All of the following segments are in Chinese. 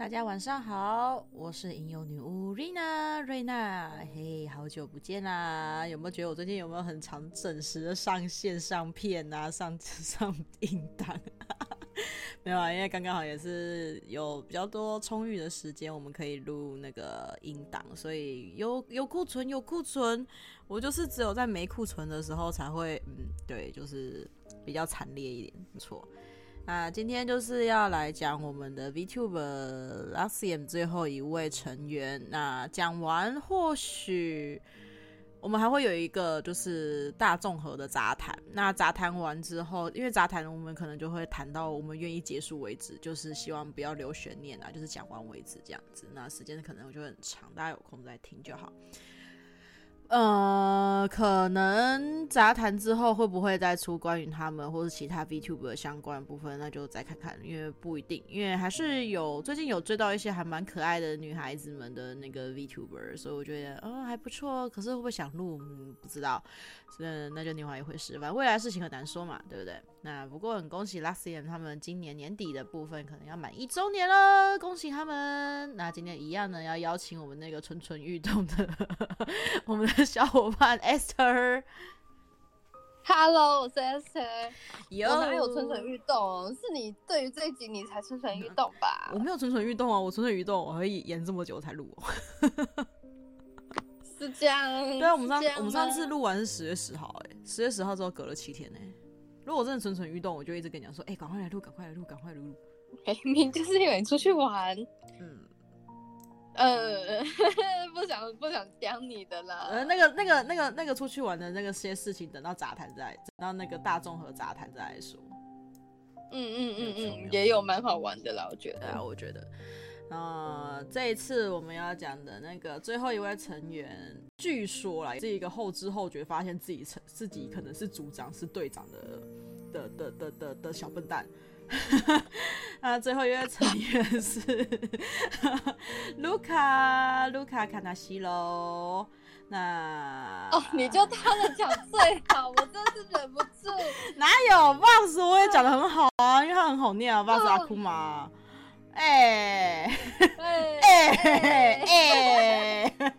大家晚上好，我是吟游女巫瑞娜，瑞娜，嘿，好久不见啦！有没有觉得我最近有没有很常准时的上线上片啊，上 上音档？没有啊，因为刚刚好也是有比较多充裕的时间，我们可以录那个音档，所以有有库存有库存，我就是只有在没库存的时候才会，嗯，对，就是比较惨烈一点，没错。那今天就是要来讲我们的 VTuber Luxiem 最后一位成员。那讲完，或许我们还会有一个就是大综合的杂谈。那杂谈完之后，因为杂谈我们可能就会谈到我们愿意结束为止，就是希望不要留悬念啊，就是讲完为止这样子。那时间可能我就很长，大家有空再听就好。呃，可能杂谈之后会不会再出关于他们或是其他 VTuber 的相关部分，那就再看看，因为不一定，因为还是有最近有追到一些还蛮可爱的女孩子们的那个 VTuber，所以我觉得哦还不错。可是会不会想录，嗯，不知道，嗯，那就另外一回事。反正未来事情很难说嘛，对不对？那不过很恭喜 Luxiem 他们今年年底的部分可能要满一周年了，恭喜他们。那今天一样呢，要邀请我们那个蠢蠢欲动的 我们的。小伙伴 Esther，Hello，我是 Esther。有我哪有蠢蠢欲动？是你对于这一集你才蠢蠢欲动吧？我没有蠢蠢欲动啊，我蠢蠢欲动，我可以演这么久才录。是这样？对啊，我们上我们上次录完是十月十号，哎，十月十号之后隔了七天呢。如果我真的蠢蠢欲动，我就一直跟你讲说，哎，赶快来录，赶快来录，赶快来录。明明就是因为你出去玩，嗯。呃，不想不想讲你的啦。呃，那个那个那个那个出去玩的那个些事情，等到杂谈再，等到那个大众和杂谈再来说。嗯嗯嗯嗯，也有蛮好玩的啦，我觉得。啊，我觉得。呃，这一次我们要讲的那个最后一位成员，据说啦，是一个后知后觉，发现自己成自己可能是组长是队长的的的的的的小笨蛋。那 最后一位成员是卢卡，卢卡卡纳西喽。那哦，你就他的讲最好，我真是忍不住。哪有 Vox 我也讲的很好啊，因为他很好念啊阿库玛。哎哎哎哎！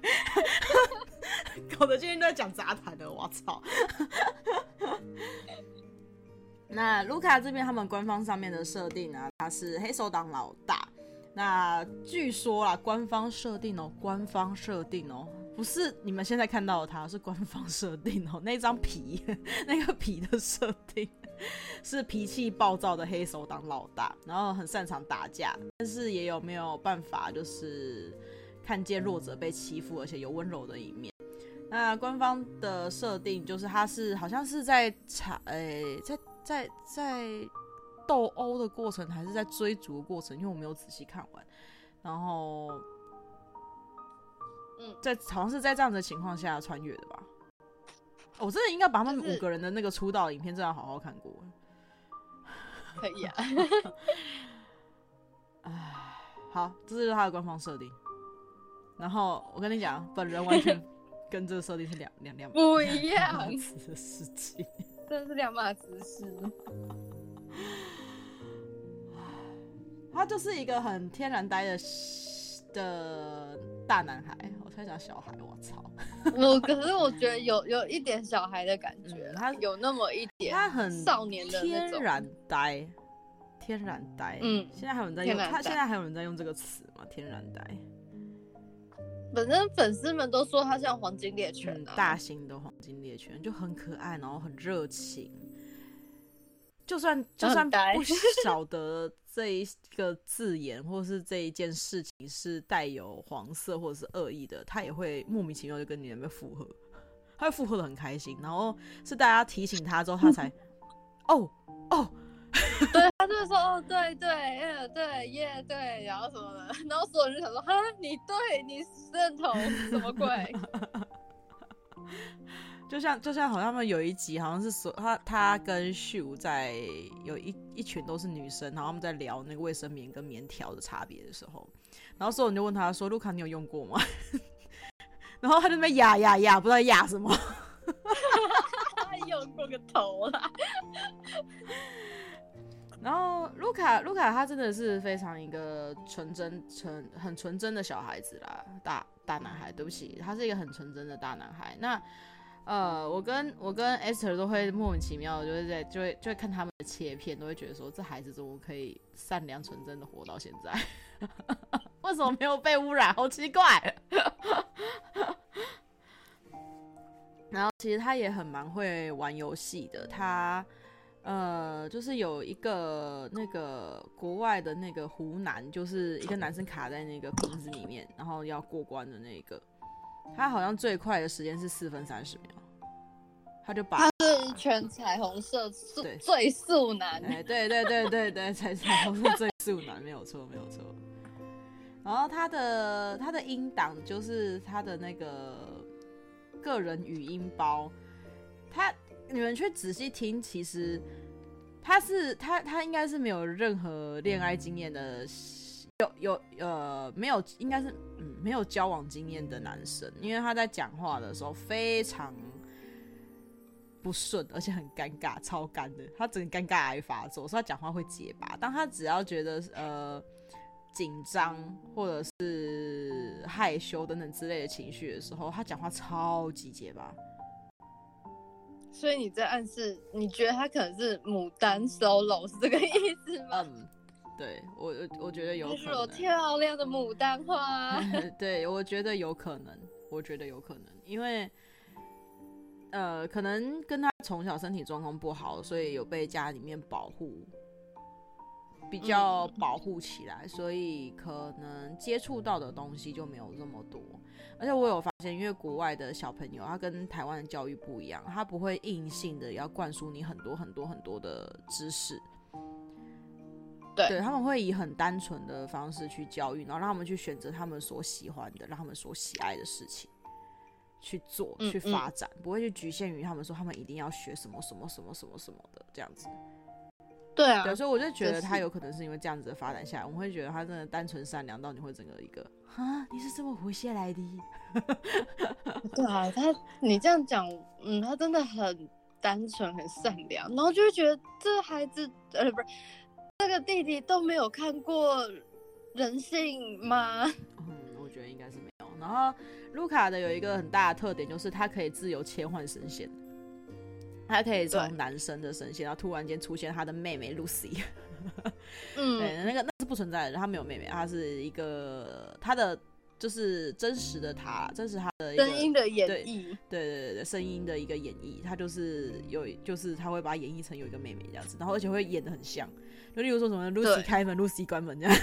搞得今天都在讲杂谈的，我操！那卢卡这边，他们官方上面的设定呢，他是黑手党老大。那据说啦，官方设定哦，官方设定哦，不是你们现在看到的他，是官方设定哦。那张皮，那个皮的设定是脾气暴躁的黑手党老大，然后很擅长打架，但是也有没有办法，就是看见弱者被欺负，而且有温柔的一面。那官方的设定就是他是好像是在查，诶、欸，在。在在斗殴的过程，还是在追逐的过程？因为我没有仔细看完。然后，嗯，在好像是在这样子的情况下穿越的吧。我真的应该把他们五个人的那个出道影片，真的好好看过。可以啊。哎，好，这是他的官方设定。然后我跟你讲，本人完全 跟这个设定是两两两不一样的事情。真的是两码子事。他就是一个很天然呆的的大男孩，我才讲小孩，我操！我可是我觉得有有一点小孩的感觉，他、嗯、有那么一点，他很少年的天然呆，天然呆。嗯，现在还有人在用他，现在还有人在用这个词吗？天然呆。反正粉丝们都说他像黄金猎犬、啊嗯，大型的黄金猎犬，就很可爱，然后很热情。就算就算不 晓得这一个字眼或是这一件事情是带有黄色或者是恶意的，他也会莫名其妙就跟你那边附和，他会附和的很开心。然后是大家提醒他之后，他才哦 哦。对，他就说哦，对对，耶，对耶，对，然后什么的，然后所有人就想说，哈，你对，你认同，什么鬼？就像就像好像他们有一集，好像是说他他跟秀在有一一群都是女生，然后他们在聊那个卫生棉跟棉条的差别的时候，然后所有人就问他说：“卢卡，你有用过吗？”然后他就在那边压压压，不知道压什么，用过个头啊！然后卢卡，卢卡他真的是非常一个纯真、纯很纯真的小孩子啦，大大男孩。对不起，他是一个很纯真的大男孩。那呃，我跟我跟 Esther 都会莫名其妙，就是在就会就会看他们的切片，都会觉得说，这孩子怎么可以善良纯真的活到现在？为什么没有被污染？好奇怪。然后其实他也很蛮会玩游戏的，他呃就是有一个那个国外的那个湖南，就是一个男生卡在那个瓶子里面，然后要过关的那个，他好像最快的时间是四分三十秒，他就把他是全彩虹色速最速男，哎对对对对对，彩彩虹色最速男，没有错没有错。然后他的他的音档就是他的那个。个人语音包，他你们去仔细听，其实他是他他应该是没有任何恋爱经验的，有有呃没有应该是嗯没有交往经验的男生，因为他在讲话的时候非常不顺，而且很尴尬，超干的，他整个尴尬癌发作，所以他讲话会结巴。当他只要觉得呃。紧张或者是害羞等等之类的情绪的时候，他讲话超级结巴。所以你在暗示，你觉得他可能是牡丹 solo 是这个意思吗？嗯，对我我觉得有可能。有漂亮的牡丹花。对，我觉得有可能，我觉得有可能，因为呃，可能跟他从小身体状况不好，所以有被家里面保护。比较保护起来，所以可能接触到的东西就没有这么多。而且我有发现，因为国外的小朋友他跟台湾的教育不一样，他不会硬性的要灌输你很多很多很多的知识。对，对，他们会以很单纯的方式去教育，然后让他们去选择他们所喜欢的，让他们所喜爱的事情去做、去发展，嗯嗯，不会去局限于他们说他们一定要学什么什么什么什么什么的这样子。对啊，对，所以我就觉得他有可能是因为这样子的发展下来，我们会觉得他真的单纯善良到你会整个一个啊，你是这么活下来的？对啊，他你这样讲，嗯，他真的很单纯很善良，然后就会觉得这孩子呃不是这个弟弟都没有看过人性吗？嗯，我觉得应该是没有。然后卢卡的有一个很大的特点就是他可以自由切换声线。他可以从男生的声线，然后突然间出现他的妹妹 Lucy。嗯，对，那个那是不存在的，他没有妹妹，他是一个他的就是真实的他，真实他的声音的演绎，对对对对，声音的一个演绎，他就是有就是他会把它演绎成有一个妹妹这样子，然后而且会演的很像，就例如说什么 Lucy 开门，Lucy 关门这样。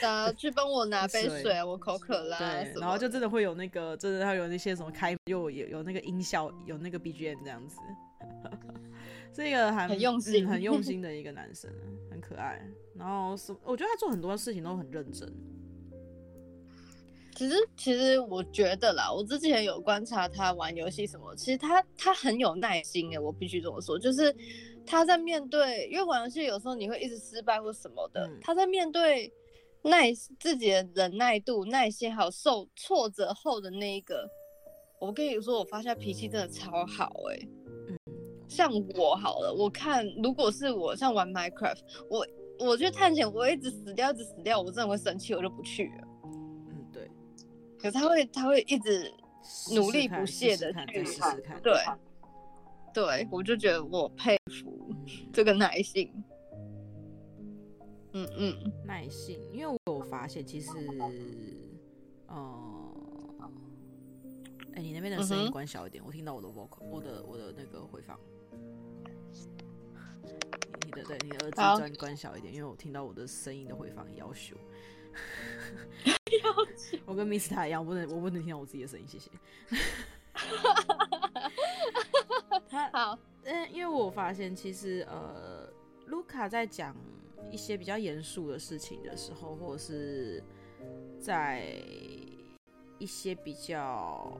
呃，去帮我拿杯水，我口渴了。对，然后就真的会有那个，真的他有那些什么开，又有有那个音效，有那个 BGM 这样子。是一个还很用心、嗯、很用心 的一个男生，很可爱。然后是，我觉得他做很多事情都很认真。其实，其实我觉得啦，我之前有观察他玩游戏什么，其实他他很有耐心诶，我必须这么说，就是他在面对，因为玩游戏有时候你会一直失败或什么的，嗯、他在面对。耐自己的忍耐度、耐心，还有受挫折后的那一个，我跟你说，我发现脾气真的超好哎、欸。嗯，像我好了，我看如果是我像玩 Minecraft，我我去探险，我一直死掉，一直死掉，我真的会生气，我就不去了。可是他会，他会一直努力不懈的去试试看。对，对，我就觉得我佩服这个耐性。嗯嗯，耐性，因为我有发现，其实，呃，哎、欸，你那边的声音关小一点，嗯、我听到我的 vocal，我的我的那个回放。你的对，你的耳机关关小一点，因为我听到我的声音的回放要求。我跟 Mr. 一样，我不能我不能听到我自己的声音，谢谢。他好，嗯，因为我发现，其实呃，卢卡在讲。一些比较严肃的事情的时候，或者是在一些比较，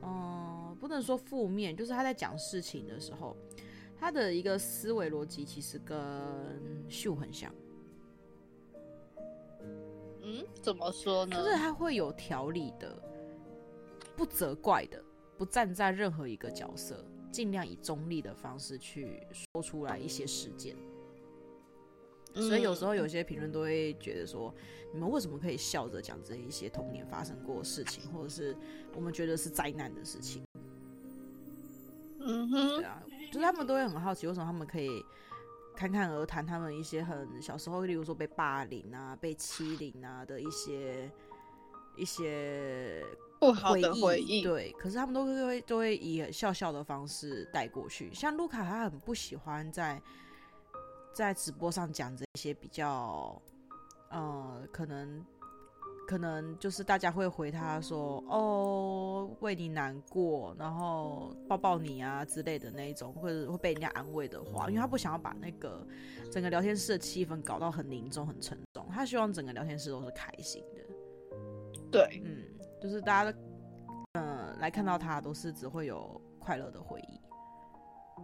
嗯，不能说负面，就是他在讲事情的时候，他的一个思维逻辑其实跟秀很像。嗯，怎么说呢？就是他会有条理的，不责怪的，不站在任何一个角色，尽量以中立的方式去说出来一些事件。所以有时候有些评论都会觉得说，你们为什么可以笑着讲这一些童年发生过的事情，或者是我们觉得是灾难的事情？嗯哼，对啊，就是他们都会很好奇，为什么他们可以侃侃而谈他们一些很小时候，例如说被霸凌啊、被欺凌啊的一些一些不好的回忆。对，可是他们都会都会以笑笑的方式带过去。像卢卡，他很不喜欢在在直播上讲这些比较，呃，可能。可能就是大家会回他说：“哦，为你难过，然后抱抱你啊之类的那一种，或者会被人家安慰的话，因为他不想要把那个整个聊天室的气氛搞到很凝重、很沉重，他希望整个聊天室都是开心的。对，嗯，就是大家，嗯、呃，来看到他都是只会有快乐的回忆。”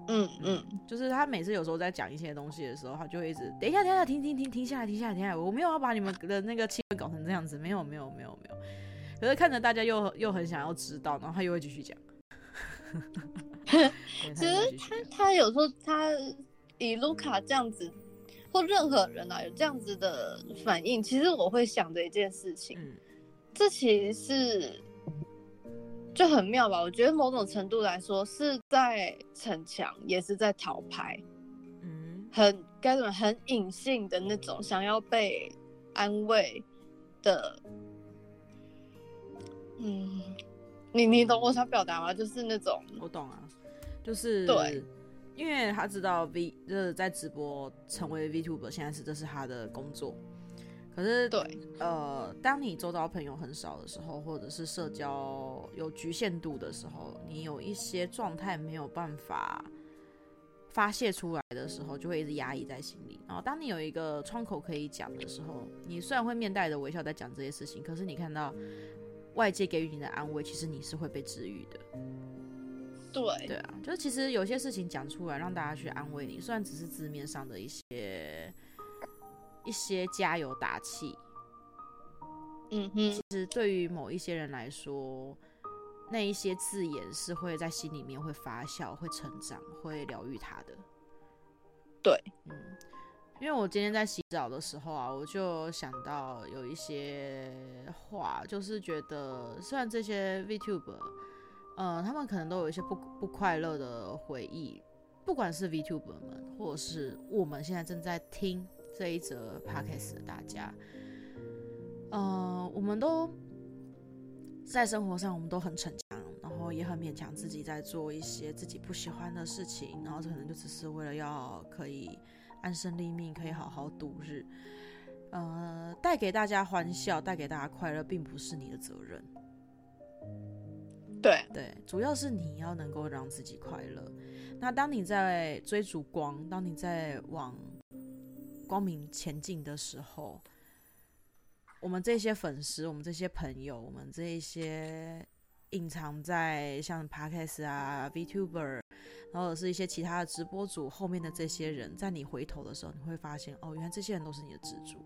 嗯嗯，就是他每次有时候在讲一些东西的时候，他就会一直等一下，等一下，停停停停下来，停下来，停下来。我没有要把你们的那个气氛搞成这样子，没有没有没有没有。可是看着大家又又很想要知道，然后他又会继续讲。其实他他有时候他以卢卡这样子，或任何人啊有这样子的反应，其实我会想的一件事情，嗯、这其实是。就很妙吧？我觉得某种程度来说是在逞强，也是在讨牌，嗯，很该怎么很隐性的那种想要被安慰的，嗯，你你懂我想表达吗？就是那种我懂啊，就是对，因为他知道 V 就是在直播成为 VTuber，现在是这是他的工作。可是，对，呃，当你周遭朋友很少的时候，或者是社交有局限度的时候，你有一些状态没有办法发泄出来的时候，就会一直压抑在心里。然后，当你有一个窗口可以讲的时候，你虽然会面带着微笑在讲这些事情，可是你看到外界给予你的安慰，其实你是会被治愈的。对，对啊，就是其实有些事情讲出来，让大家去安慰你，虽然只是字面上的一些。一些加油打气，嗯哼，其实对于某一些人来说，那一些字眼是会在心里面会发酵、会成长、会疗愈他的。对，嗯，因为我今天在洗澡的时候啊，我就想到有一些话，就是觉得虽然这些 VTuber，呃，他们可能都有一些不不快乐的回忆，不管是 VTuber 们，或者是我们现在正在听。这一则 podcast 的大家，呃，我们都在生活上，我们都很逞强，然后也很勉强自己在做一些自己不喜欢的事情，然后可能就只是为了要可以安身立命，可以好好度日。呃，带给大家欢笑，带给大家快乐，并不是你的责任。对对，主要是你要能够让自己快乐。那当你在追逐光，当你在往光明前进的时候，我们这些粉丝，我们这些朋友，我们这一些隐藏在像 Podcast 啊、VTuber，然后是一些其他的直播组后面的这些人，在你回头的时候，你会发现，哦，原来这些人都是你的支柱。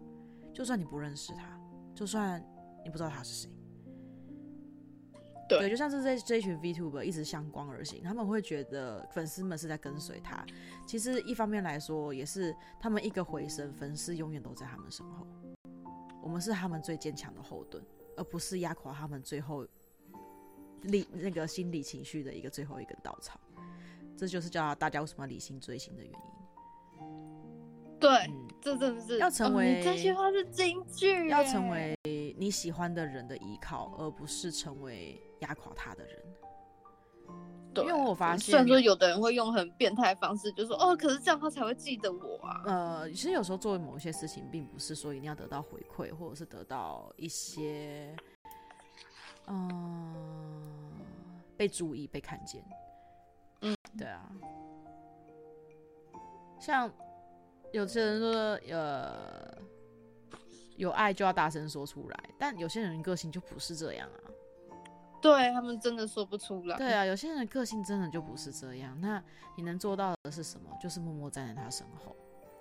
就算你不认识他，就算你不知道他是谁。对，对，就像是这这一群 VTuber 一直向光而行，他们会觉得粉丝们是在跟随他。其实一方面来说，也是他们一个回声，粉丝永远都在他们身后。我们是他们最坚强的后盾，而不是压垮他们最后理那个心理情绪的一个最后一根稻草。这就是叫大家为什么要理性追星的原因。对，嗯、这真的是要成为、哦、这句话是金句，要成为你喜欢的人的依靠，而不是成为。压垮他的人，对，因为我发现，虽然说有的人会用很变态的方式，就说哦，可是这样他才会记得我啊。呃，其实有时候做某些事情，并不是说一定要得到回馈，或者是得到一些，嗯、呃，被注意、被看见。嗯，对啊。像有些人说，呃，有爱就要大声说出来，但有些人个性就不是这样啊。对，他们真的说不出来。对啊，有些人的个性真的就不是这样。那你能做到的是什么？就是默默站在他身后，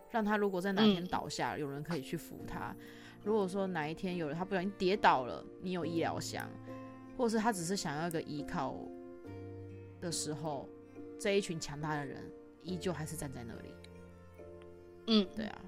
让他如果在哪天倒下，嗯、有人可以去扶他。如果说哪一天有人他不小心跌倒了，你有医疗箱，或者是他只是想要一个依靠的时候，这一群强大的人依旧还是站在那里。嗯，对啊。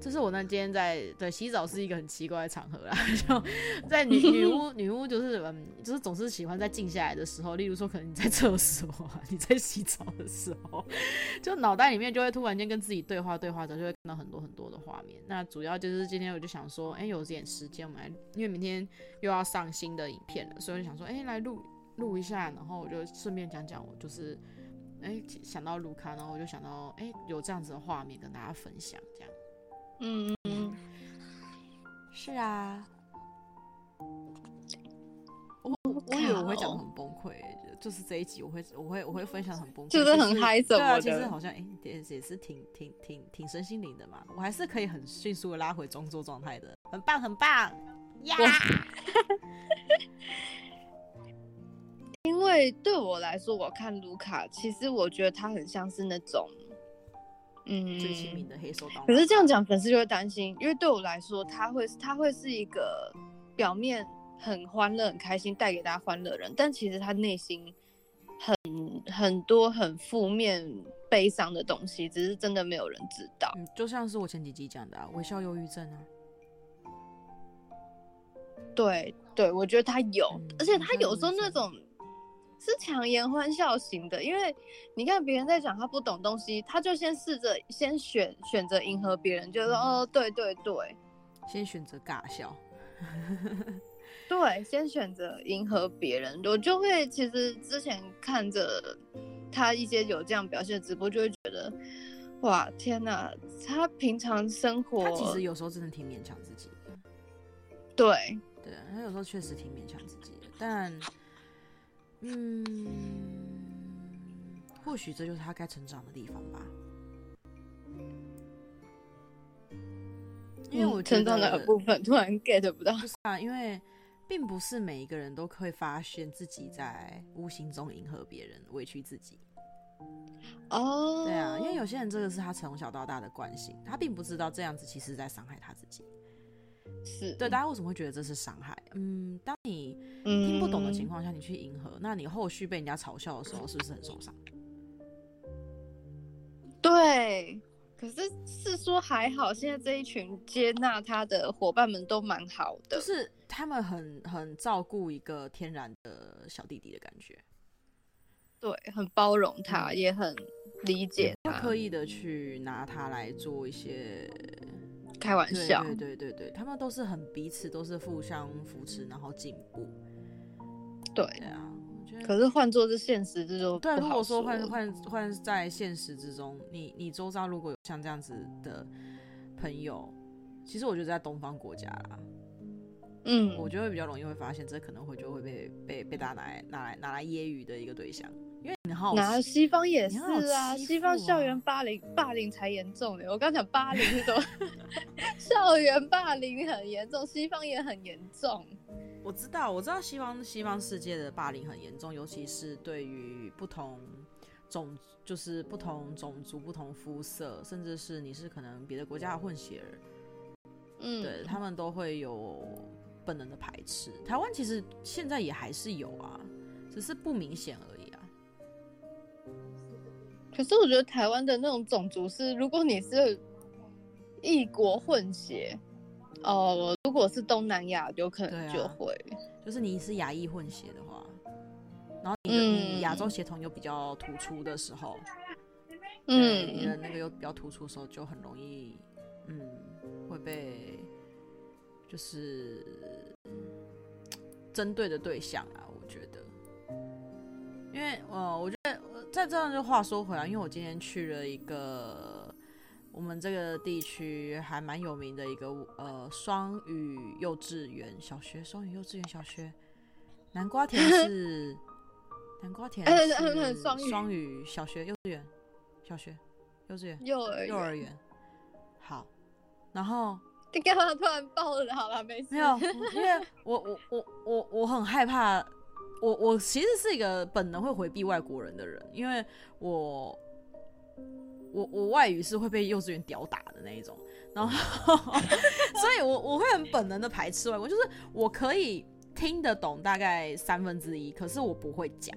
这是我那天在对洗澡是一个很奇怪的场合啦，就在女女巫 女巫就是嗯，就是总是喜欢在静下来的时候，例如说可能你在厕所啊，你在洗澡的时候，就脑袋里面就会突然间跟自己对话对话着，就会看到很多很多的画面。那主要就是今天我就想说，哎、欸，有点时间，我们来，因为明天又要上新的影片了，所以我就想说，哎、欸，来录录一下，然后我就顺便讲讲我就是，哎、欸，想到卢卡，然后我就想到，哎、欸，有这样子的画面跟大家分享，这样。嗯嗯，是啊，我我以为我会讲得很崩溃，就是这一集我会我会我会分享很崩溃，就是很嗨的，对啊，其实好像哎、欸，也也是挺挺挺挺身心灵的嘛，我还是可以很迅速的拉回装作状态的，很棒很棒呀！因为对我来说，我看卢卡，其实我觉得他很像是那种。嗯，最亲民的黑手党。可是这样讲，粉丝就会担心，因为对我来说，他会他会是一个表面很欢乐、很开心，带给大家欢乐的人，但其实他内心很很多很负面、悲伤的东西，只是真的没有人知道。嗯，就像是我前几集讲的啊，微笑忧郁症啊。对对，我觉得他有，嗯，而且他有时候那种。是强颜欢笑型的，因为你看别人在讲他不懂东西，他就先试着先选选择迎合别人，就说、是、哦对对对，先选择尬笑，对，先选择迎合别人，我就会其实之前看着他一些有这样表现的直播，就会觉得哇天哪，他平常生活他其实有时候真的挺勉强自己的，对。对，他有时候确实挺勉强自己的，但。嗯，或许这就是他该成长的地方吧。因为我觉得、嗯、成长的部分突然 get 不到，不是啊，因为并不是每一个人都会发现自己在无形中迎合别人、委屈自己。哦，对啊，因为有些人这个是他从小到大的惯性，他并不知道这样子其实在伤害他自己。是对，大家为什么会觉得这是伤害？嗯，当你听不懂的情况下，你去迎合，嗯，那你后续被人家嘲笑的时候，是不是很受伤？对，可是是说还好，现在这一群接纳他的伙伴们都蛮好的，就是他们很很照顾一个天然的小弟弟的感觉，对，很包容他，也很理解他，不刻意的去拿他来做一些。开玩笑，对对对对，他们都是很彼此都是互相扶持，然后进步。对，对啊，我觉得。可是换做是现实之中，对，如果说换换换在现实之中，你你周遭如果有像这样子的朋友，其实我觉得在东方国家啦，嗯，我觉得会比较容易会发现，这可能会就会被被被大家拿来拿来拿来揶揄的一个对象。因为然后拿西方也是啊，啊西方校园霸凌霸凌才严重的。我刚讲霸凌是什么？校园霸凌很严重，西方也很严重。我知道，我知道西方西方世界的霸凌很严重，尤其是对于不同种，就是不同种族、不同肤色，甚至是你是可能别的国家的混血儿，嗯，对他们都会有本能的排斥。台湾其实现在也还是有啊，只是不明显而已。可是我觉得台湾的那种种族是，如果你是异国混血，哦、呃，如果是东南亚，有可能就会、啊，就是你是亚裔混血的话，然后你亚洲血统又比较突出的时候，嗯，你的那个又比较突出的时候，就很容易，嗯，会被就是针对的对象啊，我觉得，因为呃，我觉得。在这样就话说回来，因为我今天去了一个我们这个地区还蛮有名的一个呃双语幼稚园小学，双语幼稚园小学，南瓜田是南瓜田是双语小学幼稚园小学幼稚园幼儿幼儿园，好，然后你干嘛突然爆了？好了，没事，没有，因为我我我我我很害怕。我我其实是一个本能会回避外国人的人，因为我我我外语是会被幼稚园屌打的那一种，然后 所以我我会很本能的排斥外国，就是我可以听得懂大概三分之一，可是我不会讲。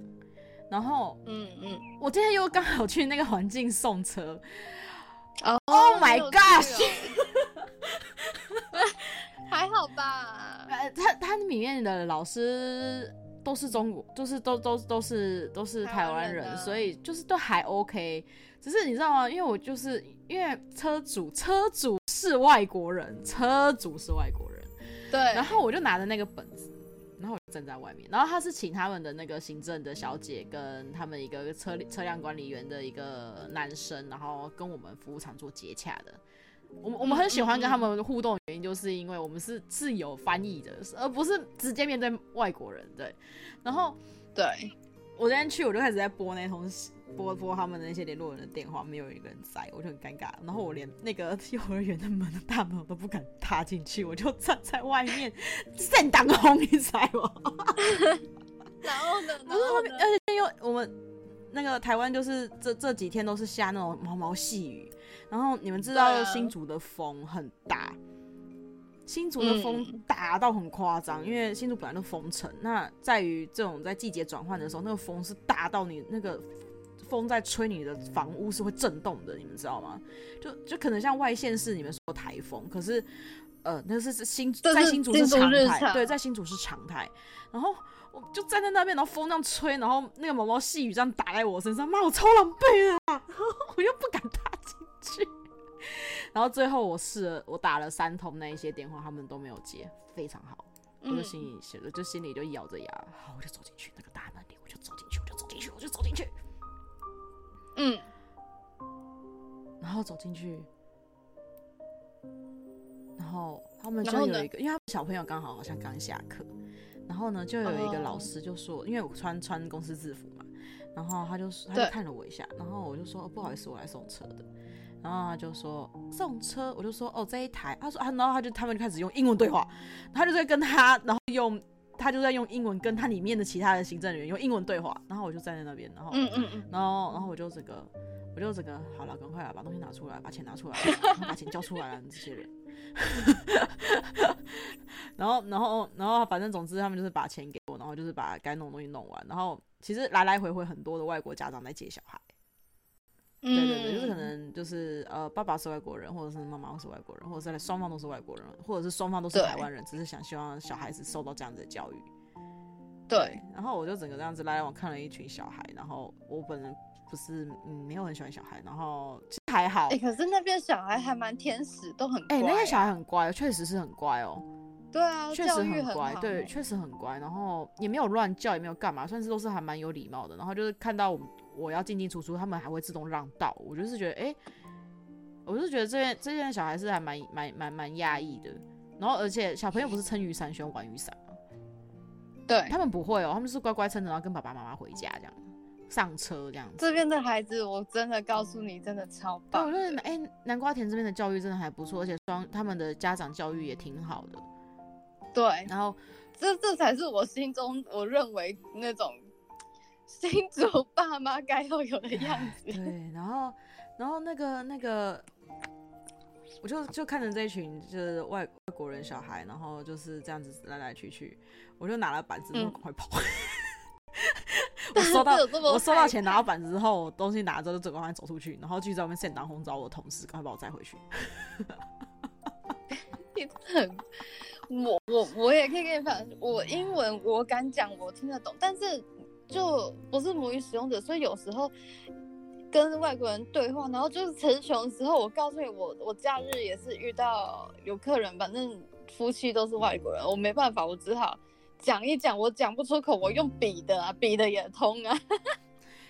然后嗯嗯，我今天又刚好去那个环境送车，Oh my gosh！好吧？呃，他他里面的老师都是中国，就是都都都是都是台湾人，所以就是都还 OK。只是你知道吗？因为我就是因为车主车主是外国人，车主是外国人，对。然后我就拿着那个本子，然后我就站在外面。然后他是请他们的那个行政的小姐跟他们一个车车辆管理员的一个男生，然后跟我们服务场做接洽的。我们我们很喜欢跟他们互动的原因，就是因为我们是是有翻译的，而不是直接面对外国人。对。然后对我今天去，我就开始在拨那通。拨拨他们的那些联络人的电话，没有一个人在，我就很尴尬。然后我连那个幼儿园的门的大门我都不敢踏进去，我就站在外面，正当红，你知道吗？然后呢？然后呢？而且因为我们那个台湾就是这这几天都是下那种毛毛细雨，然后你们知道新竹的风很大，新竹的风大到很夸张，因为新竹本来就风城。那在于这种在季节转换的时候，那个风是大到你那个。风在吹，你的房屋是会震动的，你们知道吗？就就可能像外县市你们说台风，可是呃，那是是新在新竹是常态，对，在新竹是常态。然后我就站在那边，然后风这样吹，然后那个毛毛细雨这样打在我身上，妈，我超狼狈的啊！我又不敢踏进去。然后最后我试了，我打了三通那一些电话，他们都没有接，非常好。我就心里写着，就心里就咬着牙，好，我就走进去那个大门里，我就走进去，我就走进去，我就走进去。嗯，然后走进去，然后他们就有一个，因为他们小朋友刚好好像刚下课，然后呢，就有一个老师就说，因为我穿穿公司制服嘛，然后他就他就看了我一下，然后我就说，哦，不好意思，我来送车的，然后他就说送车，我就说哦，这一台，他说啊，然后他就他们就开始用英文对话，他就在跟他，然后用。他就在用英文跟他里面的其他的行政人员用英文对话，然后我就站在那边，然后，嗯嗯嗯，然后，然后我就整个，我就整个，好了，赶快来把东西拿出来，把钱拿出来，然后把钱交出来了，这些人，然后，然后，然后，反正总之他们就是把钱给我，然后就是把该弄的东西弄完，然后其实来来回回很多的外国家长在接小孩。对对对，就是可能就是呃，爸爸是外国人，或者是妈妈是外国人，或者是双方都是外国人，或者是双方都是台湾人，只是想希望小孩子受到这样子的教育。对，然后我就整个这样子来来往看了一群小孩，然后我本人不是嗯没有很喜欢小孩，然后其实还好。哎、欸，可是那边小孩还蛮天使，都很乖。哎、欸，那边小孩很乖，确实是很乖哦。对啊，确实很乖，对，确实很乖，然后也没有乱叫，也没有干嘛，算是都是还蛮有礼貌的。然后就是看到我我要进进出出，他们还会自动让道。我就是觉得，哎、欸，我就是觉得这边这边小孩是还蛮蛮蛮蛮压抑的。然后而且小朋友不是撑雨伞喜欢玩雨伞吗？对，他们不会哦，他们是乖乖撑着，然后跟爸爸妈妈回家这样，上车这样子。这边的孩子，我真的告诉你，真的超棒。我觉得，哎，南瓜田这边的教育真的还不错，而且双他们的家长教育也挺好的。对，然后这这才是我心中我认为那种新竹爸妈该要有的样子。对，然后然后那个那个，我就就看着这一群就是外外国人小孩，然后就是这样子来来去去，我就拿了板子，赶快跑。嗯、我收到我收到钱，拿到板子之后，东西拿着就整个快走出去，然后去在外面现当红找我的同事，赶快把我载回去。你很。我我我也可以跟你分享，我英文我敢讲，我听得懂，但是就不是母语使用者，所以有时候跟外国人对话，然后就是词穷的时候，我告诉你，我我假日也是遇到有客人，反正夫妻都是外国人，我没办法，我只好讲一讲，我讲不出口，我用笔的啊，笔的也通啊，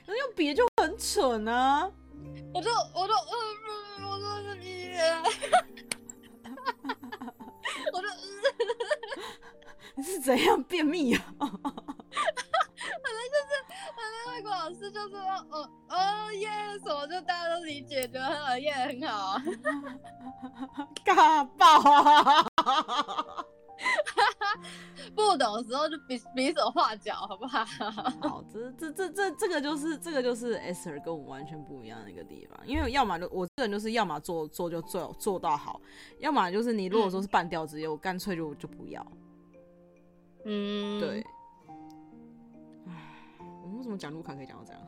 那用笔就很蠢啊，我就我就呃我说是你。我就，你是怎样便秘啊？反正就是，反正外国老师就说，哦哦耶，什么就大家都理解，觉得很耶很好啊，尬爆啊！不懂的时候就比比手画脚，好不好？好，这这这这这个就是这个就是 Esther 跟我们完全不一样的一个地方，因为要么就我这人就是要么做做就做做到好，要么就是你如果说是半吊子业，我干脆就就不要。嗯，对。为什么讲路卡可以讲到这样？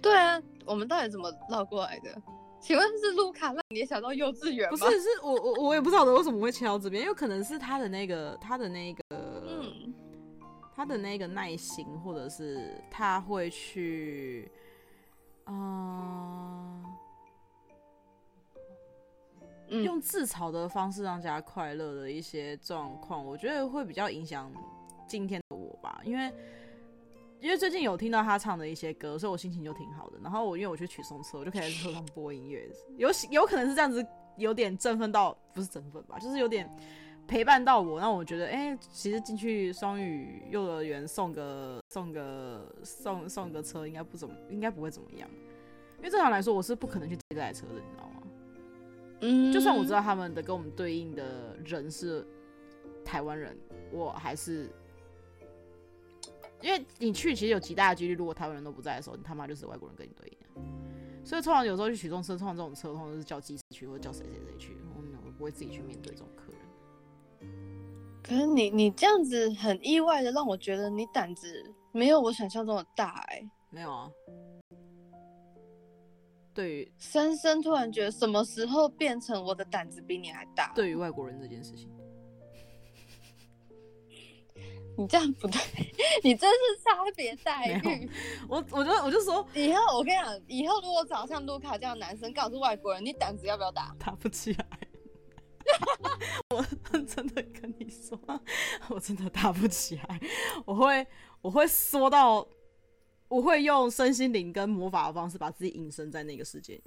对啊，我们到底怎么绕过来的？请问是卢卡让你也想到幼稚园吗？不是，是我我我也不知道的为什么会切到这边，有可能是他的那个他的那个，嗯，他的那个耐心，或者是他会去，嗯，用自嘲的方式让大家快乐的一些状况，我觉得会比较影响今天的我吧，因为。因为最近有听到他唱的一些歌，所以我心情就挺好的。然后我因为我去取送车，我就可以在车上播音乐，有有可能是这样子，有点振奋到，不是振奋吧，就是有点陪伴到我，让我觉得，哎、欸，其实进去双语幼儿园送个送个送送个车，应该不怎么，应该不会怎么样。因为正常来说，我是不可能去接这台车的，你知道吗？嗯，就算我知道他们的跟我们对应的人是台湾人，我还是。因为你去其实有极大的几率，如果台湾人都不在的时候，你他妈就是外国人跟你对应。所以通常有时候去取送车，通常这种车通常都是叫技师去，或者叫谁谁谁去，我我不会自己去面对这种客人。可是你你这样子很意外的让我觉得你胆子没有我想象中的大哎、欸。没有啊。对于深深突然觉得什么时候变成我的胆子比你还大？对于外国人这件事情。你这样不对，你真是差别待遇。我我就我就说，以后我跟你讲，以后如果找像卢卡这样的男生，刚好是外国人，你胆子要不要大？打不起来。我 真的跟你说，我真的打不起来。我会我会说到，我会用身心灵跟魔法的方式把自己隐身在那个世界里。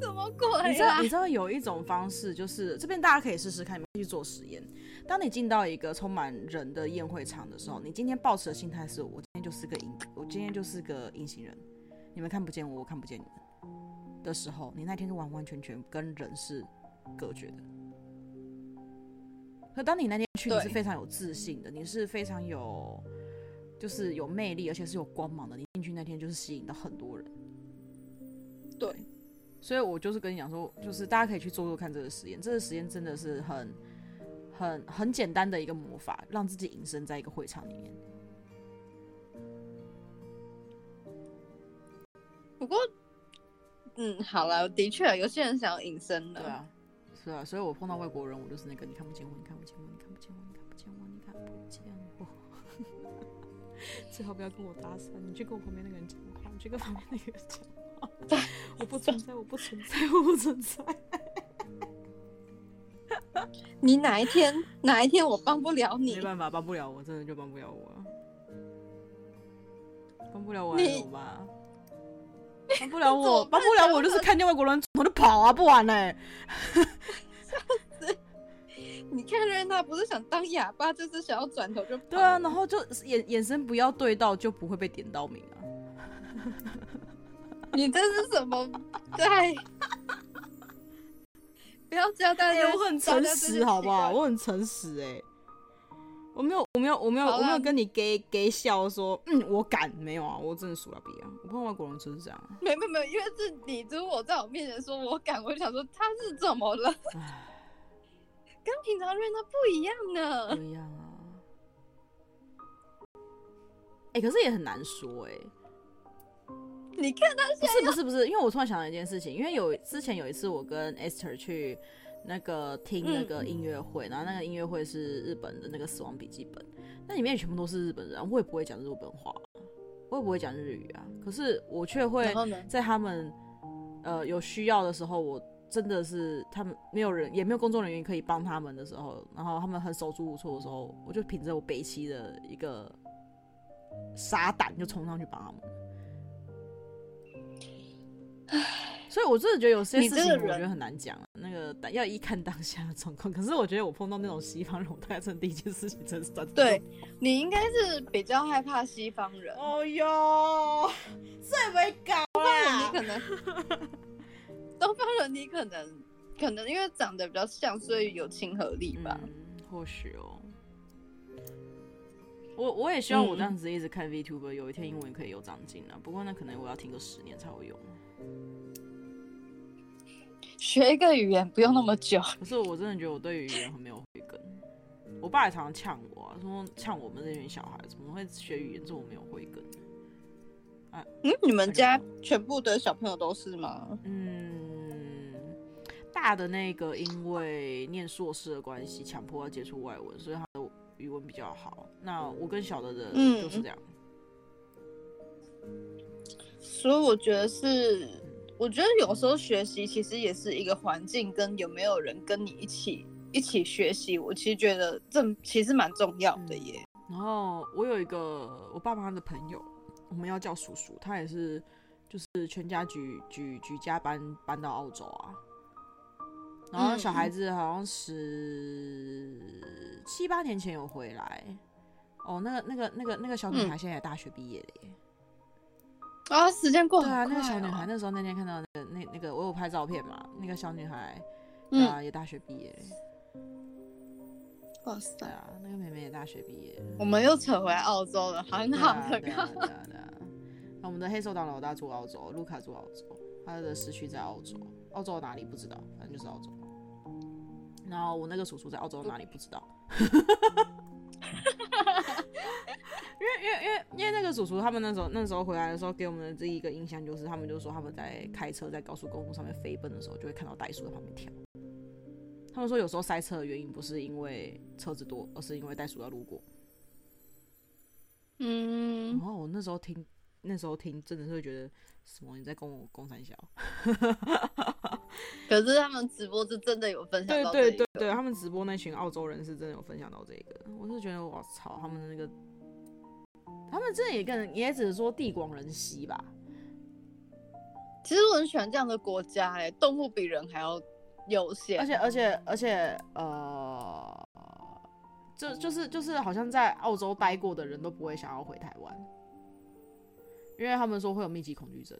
什么鬼啊？你知道你知道有一种方式，就是这边大家可以试试看，你们去做实验。当你进到一个充满人的宴会场的时候，你今天抱持的心态是：我今天就是个隐，我今天就是个隐形人，你们看不见我，我看不见你们的时候，你那天就完完全全跟人是隔绝的。可当你那天去，你是非常有自信的，你是非常有，就是有魅力，而且是有光芒的。你进去那天就是吸引到很多人。对。所以我就是跟你讲说，就是大家可以去做做看这个实验。这个实验真的是很、很、很简单的一个魔法，让自己隐身在一个会场里面。不过，嗯，好了，的确有些人想要隐身的。对啊，是啊。所以我碰到外国人，我就是那个你看不见我，你看不见我，你看不见我，你看不见我，你看不见我。最好不要跟我搭讪，你去跟我旁边那个人讲话，你去跟旁边那个人讲。我不存在，我不存在，我不存在。你哪一天哪一天我帮不了你？没办法，帮不了我，真的就帮不了我。帮不了我还有吗？帮不了我，帮不了我，就是看见外国人我就跑啊，不玩嘞、欸。你看瑞娜不是想当哑巴，就是想要转头就。对啊，然后就眼眼神不要对到，就不会被点到名啊。你这是什么？对，不要交代、欸。我很诚实，好不好？我很诚实，哎，我没有，我没有，我没有，我没有跟你给给笑说，嗯，我敢，没有啊，我真的输了比啊，我碰到外国人就是这样。没没没有，因为是你如果在我面前说我敢，我就想说他是怎么了？跟平常瑞娜不一样呢。不一样啊。哎、欸，可是也很难说，哎。你看他现在不是不是不是，因为我突然想到一件事情，因为有之前有一次我跟 Esther 去那个听那个音乐会，嗯、然后那个音乐会是日本的那个《死亡笔记本》，那里面全部都是日本人，我也不会讲日本话，我也不会讲日语啊，可是我却会在他们呃有需要的时候，我真的是他们没有人也没有工作人员可以帮他们的时候，然后他们很手足无措的时候，我就凭着我北七的一个傻胆就冲上去帮他们。所以，我真的觉得有些事情，我觉得很难讲。那个要一看当下的状况。可是，我觉得我碰到那种西方人，我大概真的第一件事情真是真的。对，你应该是比较害怕西方人。哦哟，最没搞啊！你可能东方人，你可能可能因为长得比较像，所以有亲和力吧？嗯、或许哦。我我也希望我这样子一直看 VTuber，有一天英文可以有长进啊。不过那可能我要听个十年才会有。学一个语言不用那么久。可是我真的觉得我对语言很没有慧根。我爸也常常呛我啊，说呛我们这群小孩怎么会学语言这么没有慧根？啊，嗯，你们家全部的小朋友都是吗？嗯，大的那个因为念硕士的关系，强迫要接触外文，所以他的语文比较好。那我跟小的人就是这样。嗯、所以我觉得是，我觉得有时候学习其实也是一个环境，跟有没有人跟你一起一起学习。我其实觉得这其实蛮重要的耶。然后我有一个我爸妈的朋友。我们要叫叔叔，他也是，就是全家举举举家搬搬到澳洲啊。然后小孩子好像十七八年前有回来。哦，那个那个那个那个小女孩现在也大学毕业了耶。啊，时间过。对啊，那个小女孩那时候那天看到那个那那个我有拍照片嘛，那个小女孩啊也大学毕业。哇塞！啊，那个妹妹也大学毕业。我们又扯回来澳洲了，很好的。对啊，对啊，对啊。那我们的黑手党老大住澳洲，卢卡住澳洲，他的时区在澳洲。澳洲哪里不知道，反正就是澳洲。然后我那个叔叔在澳洲哪里不知道。因为因为因为那个主厨他们那时候那时候回来的时候给我们的这一个印象就是，他们就说他们在开车在高速公路上面飞奔的时候，就会看到袋鼠在旁边跳。他们说有时候塞车的原因不是因为车子多，而是因为袋鼠要路过。嗯，然后我那时候听，那时候听真的是会觉得什么？你在跟我共三小？可是他们直播是真的有分享到对对对，他们直播那群澳洲人是真的有分享到这个。我是觉得我操，他们的那个，他们真的也跟也只是说地广人稀吧。其实我很喜欢这样的国家，哎，动物比人还要。有些，而且而且而且，呃，就就是就是，好像在澳洲待过的人都不会想要回台湾，因为他们说会有密集恐惧症。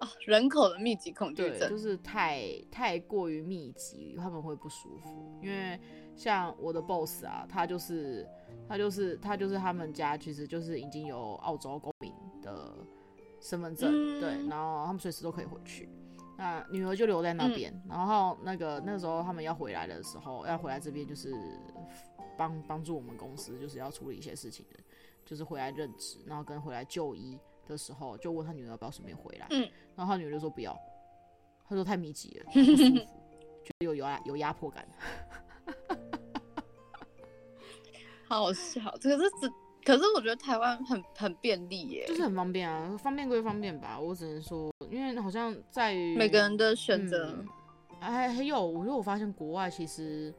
哦，人口的密集恐惧症，对，就是太太过于密集，他们会不舒服。因为像我的 boss 啊，他就是他就是他就是他们家其实就是已经有澳洲公民的身份证，嗯，对，然后他们随时都可以回去。那女儿就留在那边，嗯，然后那个那时候他们要回来的时候，要回来这边就是帮帮助我们公司，就是要处理一些事情的，就是回来任职，然后跟回来就医的时候，就问他女儿要不要顺便回来，嗯，然后他女儿就说不要，他说太密集了，不舒服，觉得有有压有压迫感，好笑，可是只。可是我觉得台湾很很便利耶，就是很方便啊，方便归方便吧，我只能说，因为好像在于每个人的选择，还、嗯、还有，我觉得我发现国外其实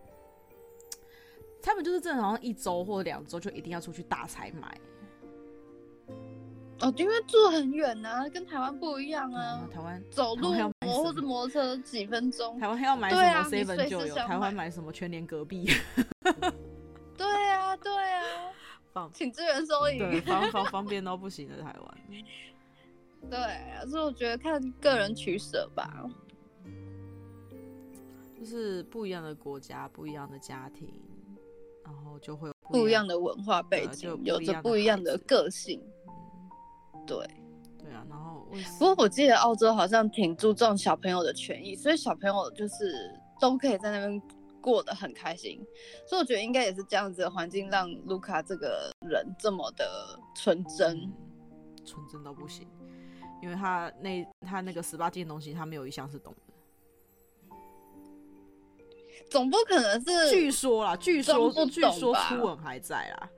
他们就是正常一周或两周就一定要出去大采买，哦，因为住很远啊，跟台湾不一样啊，嗯、台湾走路摩或者摩托车几分钟，台湾还要买什么 seven 就有，台湾买什么全年隔壁，对啊。请支援收银，对，方方方便到不行的台湾。对，所以我觉得看个人取舍吧。就是不一样的国家，不一样的家庭，然后就会有不，不一样的文化背景，有着不一样的个性。嗯、对，对啊。然后，不过我记得澳洲好像挺注重小朋友的权益，所以小朋友就是都可以在那边。过得很开心，所以我觉得应该也是这样子的环境，让卢卡这个人这么的纯真，嗯、纯真到不行。因为他那他那个十八禁的东西，他没有一项是懂的。总不可能是？据说啦，据说据说初吻还在啦。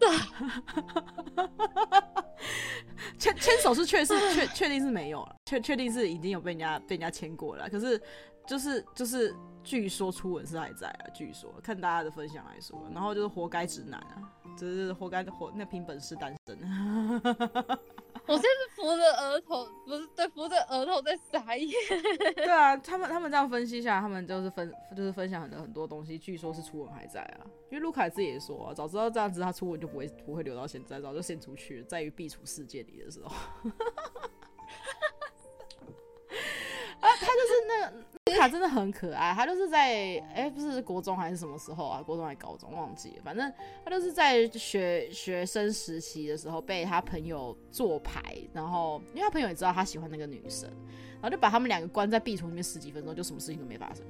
牵牵手是确是确确定是没有了，确确定是已经有被人家被人家牵过了，可是。就是就是，据说初吻是还在啊，据说看大家的分享来说，然后就是活该直男啊，就是活该活那凭本事单身。我现在是扶着额头，不是对，扶着额头在撒野。对啊，他们他们这样分析下来，他们就是分就是分享很多很多东西，据说是初吻还在啊，因为卢凯自己也说啊，早知道这样子他初吻就不会不会留到现在，早就先出去了，在于壁橱世界里的时候。啊，他就是那个。他真的很可爱，他就是在哎、欸，不是国中还是什么时候啊？国中还是高中忘记了，反正他就是在学学生时期的时候被他朋友做牌，然后因为他朋友也知道他喜欢那个女生，然后就把他们两个关在壁橱里面十几分钟，就什么事情都没发生。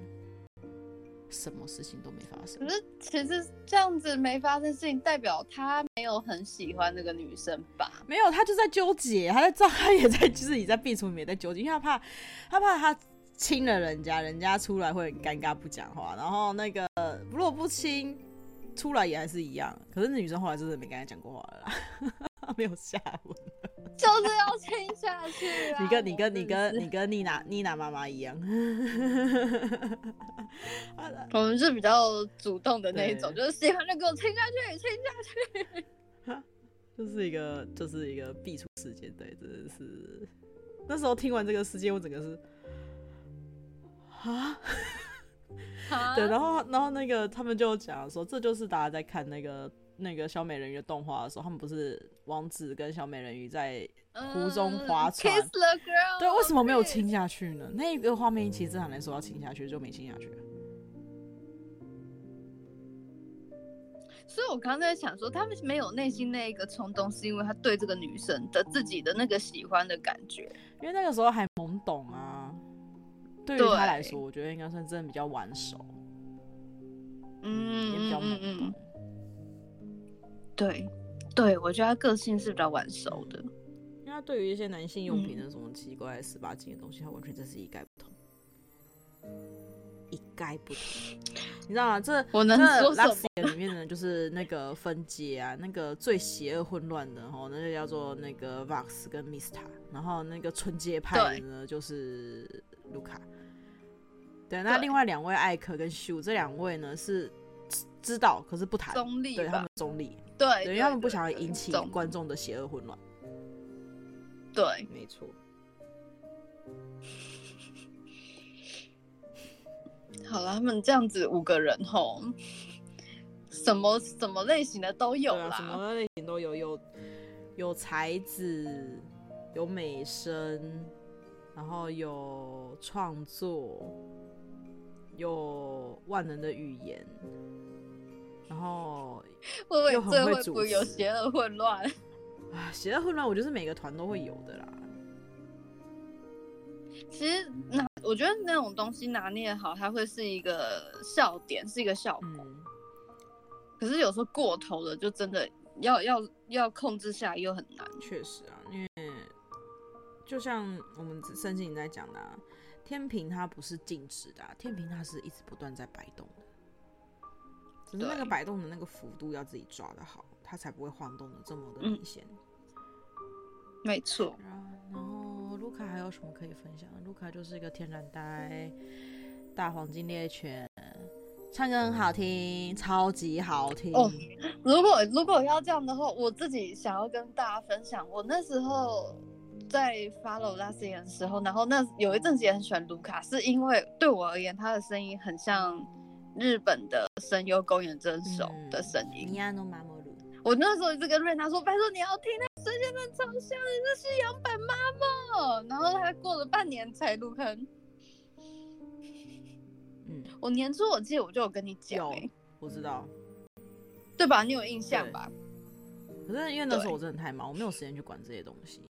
什么事情都没发生。可是其实这样子没发生事情，代表他没有很喜欢那个女生吧？没有，他就在纠结，他在知道 他也在自己在壁橱里面在纠结，因为他怕他怕他亲了人家，人家出来会很尴尬不讲话，然后那个如果不亲出来也还是一样。可是那女生后来真的没跟他讲过话了啦，没有下文。就是要亲下去啊！你跟你跟你跟你跟妮娜妮娜妈妈一样，我们是比较主动的那一种，就是喜欢就给我亲下去，亲下去。就是一个就是一个必出事件，对，真的是那时候听完这个事件，我整个是 啊，对，然后然后那个他们就讲说，这就是大家在看那个。那个小美人鱼的动画的时候，他们不是王子跟小美人鱼在湖中划船？Uh, 对，为什么没有亲下去呢？那个画面其实正常来说要亲下去，就没亲下去。所以我刚刚在想说，他们没有内心那一个冲动，是因为他对这个女生的自己的那个喜欢的感觉，因为那个时候还懵懂啊。对于他来说，我觉得应该算真的比较晚熟，嗯，也比较懵对，对，我觉得他个性是比较晚熟的，因为他对于一些男性用品的什么奇怪十八禁的东西，他完全真是一概不通，一概不通。你知道吗？这我能说什么？里面呢，就是那个分界啊，那个最邪恶混乱的哈，那就叫做那个 Vox 跟 Mista，然后那个纯洁派的呢就是卢卡。对，那另外两位艾克跟秀这两位呢是知道，可是不谈，中立，对他们中立。对，因为他们不想要引起观众的邪恶混乱。对，没错。好了，他们这样子五个人吼，什么什么类型的都有啦，啊、什么类型都有，有有才子，有美声，然后有创作，有万能的语言。然后又很会主持，会不会有邪恶混乱？啊，邪恶混乱，我觉得是每个团都会有的啦。其实那我觉得那种东西拿捏好，它会是一个笑点，是一个效果。嗯、可是有时候过头了，就真的要要要控制下来又很难。确实啊，因为就像我们圣经里在讲的、啊，天平它不是静止的、啊，天平它是一直不断在摆动的。只是那个摆动的那个幅度要自己抓的好，它才不会晃动的这么的明显。嗯、没错。然后卢卡还有什么可以分享？卢卡就是一个天然呆，大黄金猎犬，唱歌很好听，超级好听。哦，如果如果要这样的话，我自己想要跟大家分享，我那时候在 follow Luxiem 的时候，然后那有一阵子也很喜欢卢卡，是因为对我而言，他的声音很像。日本的声优宫原真守的声音，嗯、我那时候一直跟瑞娜说：“拜托你要听，那声线真的超像，那是杨版妈妈。”然后他过了半年才入坑。嗯，我年初我记得我就有跟你讲、欸，我知道，对吧？你有印象吧？可是因为那时候我真的太忙，我没有时间去管这些东西。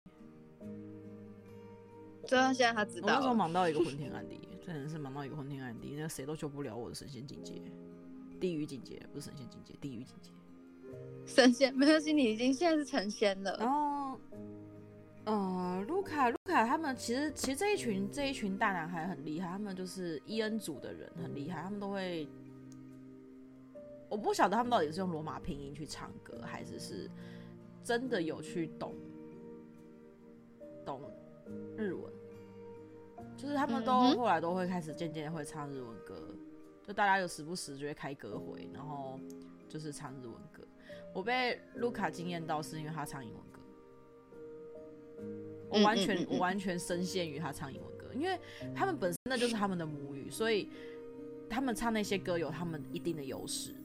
所以现在他知道，我那时候忙到一个昏天暗地。真的是忙到一个昏天暗地，那谁都救不了我的神仙境界，地狱境界不是神仙境界，地狱境界。神仙没关系，你已经现在是成仙了。然后，呃，卢卡卢卡他们其实其实这一群这一群大男孩很厉害，他们就是伊恩组的人很厉害，他们都会，我不晓得他们到底是用罗马拼音去唱歌，还是是真的有去懂懂日文。就是他们都后来都会开始渐渐会唱日文歌，就大家有时不时就会开歌会，然后就是唱日文歌。我被卢卡惊艳到，是因为他唱英文歌，我完全我完全深陷于他唱英文歌，因为他们本身那就是他们的母语，所以他们唱那些歌有他们一定的优势。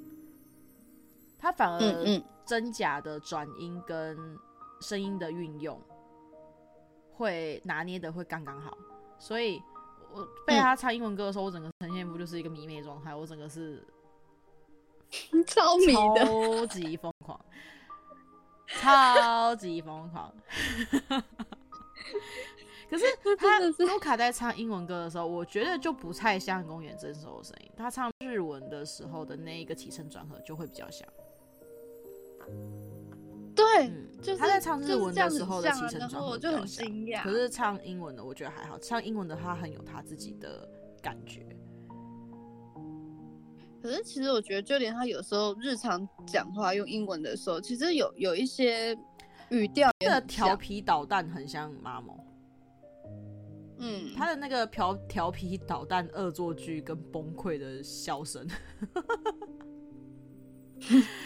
他反而真假的转音跟声音的运用会拿捏的会刚刚好。所以，我被他唱英文歌的时候，嗯、我整个呈现不就是一个迷妹状态？我整个是 超迷的，超级疯狂，超级疯狂。可是 他卢卡在唱英文歌的时候，我觉得就不太像公园真守的声音。他唱日文的时候的那一个起承转合就会比较像。对，嗯就是、他在唱日文的时候的起承转合就很惊讶。可是唱英文的，我觉得还好。唱英文的他很有他自己的感觉。可是其实我觉得，就连他有时候日常讲话用英文的时候，其实有有一些语调，那个调皮捣蛋很像 Mamo。嗯，他的那个调调皮捣蛋恶作剧跟崩溃的笑声。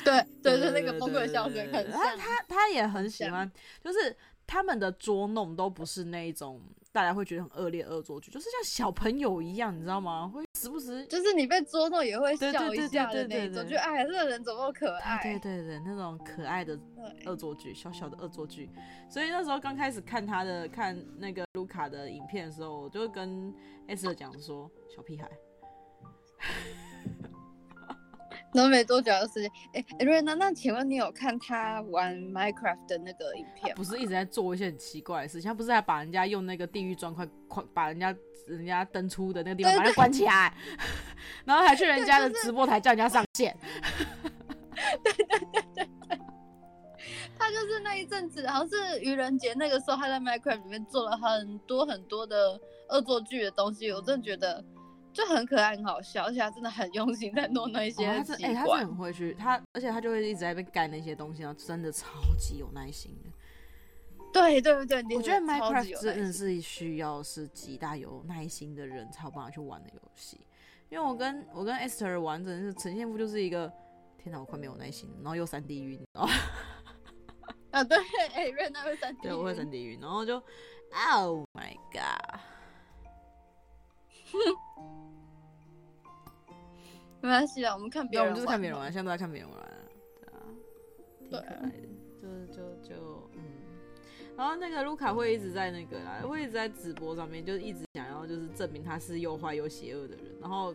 对 对对，那个崩溃的笑声很像。他他他也很喜欢，就是他们的捉弄都不是那一种。大家会觉得很恶劣、恶作剧，就是像小朋友一样，你知道吗？会时不时就是你被捉弄也会笑一下的那种，就哎，这个人怎么可爱？对对对，那种可爱的恶作剧，小小的恶作剧。所以那时候刚开始看他的看那个卢卡的影片的时候，我就跟 S 讲说：“小屁孩。”然后没多久的时间，哎、欸，瑞娜，那请问你有看他玩 Minecraft 的那个影片？不是一直在做一些很奇怪的事情，他不是还把人家用那个地狱砖块框，把人家人家登出的那个地方把它关起来，然后还去人家的直播台叫人家上线。对对对对对，他就是那一阵子，好像是愚人节那个时候，他在 Minecraft 里面做了很多很多的恶作剧的东西，我真的觉得。就很可爱，很好笑，而且他真的很用心在弄那些。他是哎，他是很会去他，而且他就会一直在被干那些东西，然后真的超级有耐心的。对对对，我觉得 Minecraft 真的是需要是极大有耐心的人才有办法去玩的游戏。因为我跟我跟 Esther 玩，真的是呈现夫就是一个，天哪，我快没有耐心，然后又三 D 晕，哦。啊，对，哎、欸，瑞娜会三 D，对，我会三 D 晕，然后就，Oh my God。没关系啊，我们看别人玩。我们就是看别人玩，现在都在看别人玩，对啊，对，就就就嗯，然后那个卢卡会一直在那个啦，会一直在直播上面，就是一直想要就是证明他是又坏又邪恶的人，然后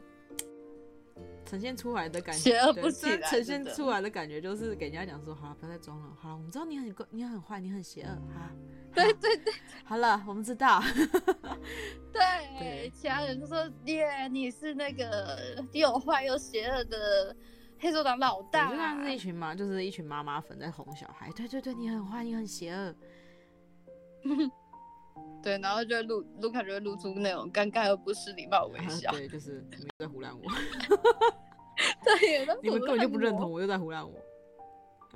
呈现出来的感觉，不起来，呈现出来的感觉就是给人家讲说，好了，不要再装了，好了，我们知道你很你很坏，你很邪恶，哈。对对对，好了，我们知道。对，对其他人就说：“耶，你是那个又坏又邪恶的黑手党老大。”就像是一群嘛，就是一群妈妈粉在哄小孩。对对对，你很坏，你很邪恶。对，然后就露卢卡就会露出那种尴尬而不失礼貌微笑。对，就是你们在胡乱我。对，你们根本就不认同我，又在胡乱我。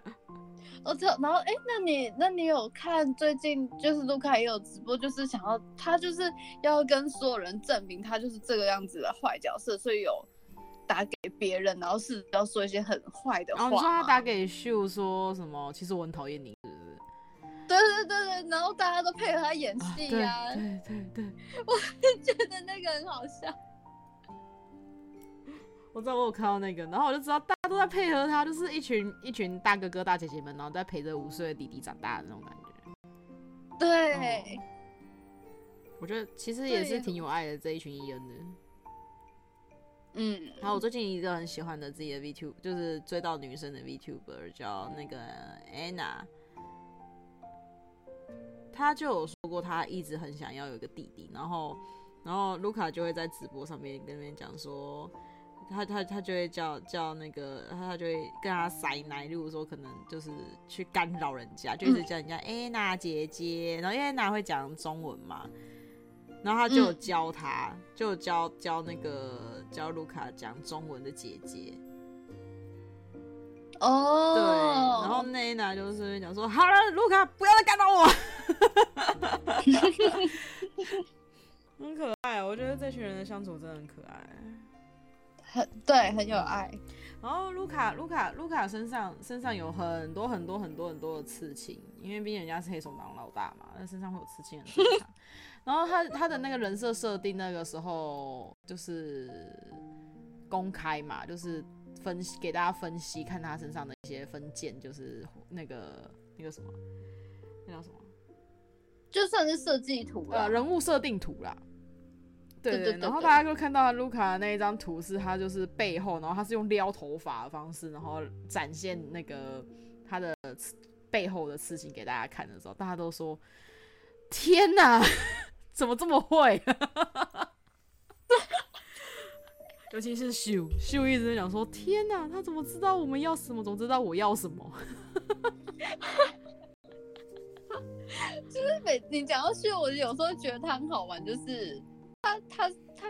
我操，然后哎，那你那你有看最近就是卢卡也有直播，就是想要他就是要跟所有人证明他就是这个样子的坏角色，所以有打给别人，然后是要说一些很坏的话。然后你说他打给秀说什么？其实我很讨厌你，是？对对对对，然后大家都配合他演戏呀、啊。对对对，对，我就觉得那个很好笑。我知道我有看到那个，然后我就知道大家都在配合他，就是一群一群大哥哥大姐姐们，然后在陪着五岁的弟弟长大的那种感觉。对，我觉得其实也是挺有爱的这一群艺人的。嗯，然后我最近一个很喜欢的自己的 VTuber，就是追到女生的 VTuber 叫那个 Anna，他就有说过他一直很想要有一个弟弟，然后然后卢卡就会在直播上面跟别人讲说。他他他就会叫叫那个，他就会跟他塞奶，例如说可能就是去干扰人家，就一直叫人家安娜姐姐，然后因为安娜会讲中文嘛，然后他就有教他，嗯、就教教那个教卢卡讲中文的姐姐。哦，对，然后那一娜就是讲说，好了，卢卡不要再干扰我，很可爱，我觉得这群人的相处真的很可爱。很对，很有爱。然后卢卡，卢卡，卢卡身上身上有很多很多很多很多的刺青，因为毕竟人家是黑手党老大嘛，那身上会有刺青很正常。然后他他的那个人设设定那个时候就是公开嘛，就是分析给大家分析，看他身上的一些分件，就是那个那个什么，那叫什么？就算是设计图呃，人物设定图啦。对，对，对，然后大家就看到卢卡的那一张图，是他就是背后，然后他是用撩头发的方式，然后展现那个他的背后的事情给大家看的时候，大家都说：“天哪，怎么这么会？尤其是秀秀一直在讲说：“天哪，他怎么知道我们要什么？总知道我要什么？”就是每你讲到秀，我有时候觉得他很好玩，就是他他他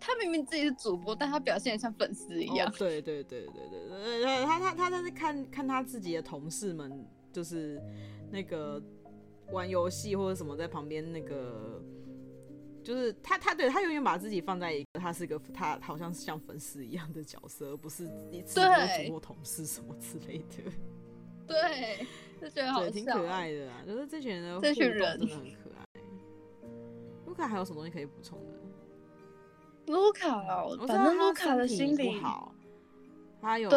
他明明自己是主播，但他表现得像粉丝一样。哦、对对对对对对对，他他他他是看看他自己的同事们，就是那个玩游戏或者什么，在旁边那个。就是他，他对他永远把自己放在一个他是个他好像是像粉丝一样的角色，而不是你直播主同事什么之类的。对，就觉得好挺可爱的啊。就是这群人这群人真的很可爱。卢卡还有什么东西可以补充的？卢卡哦，反正卢卡的心理不好，他有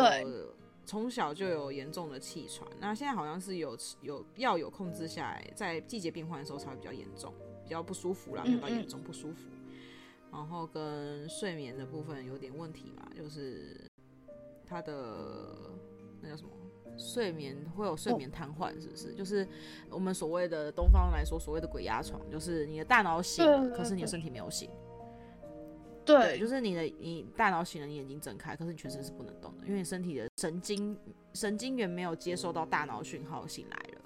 从小就有严重的气喘，那现在好像是有有药有控制下来，在季节变换的时候才会比较严重。比较不舒服啦，比较严重不舒服，然后跟睡眠的部分有点问题嘛，就是他的那叫什么睡眠会有睡眠瘫痪，是不是？哦、就是我们所谓的东方来说所谓的鬼压床，就是你的大脑醒了，可是你的身体没有醒。对，对，就是你的你大脑醒了，你眼睛睁开，可是你全身是不能动的，因为你身体的神经神经元没有接收到大脑讯号醒来了。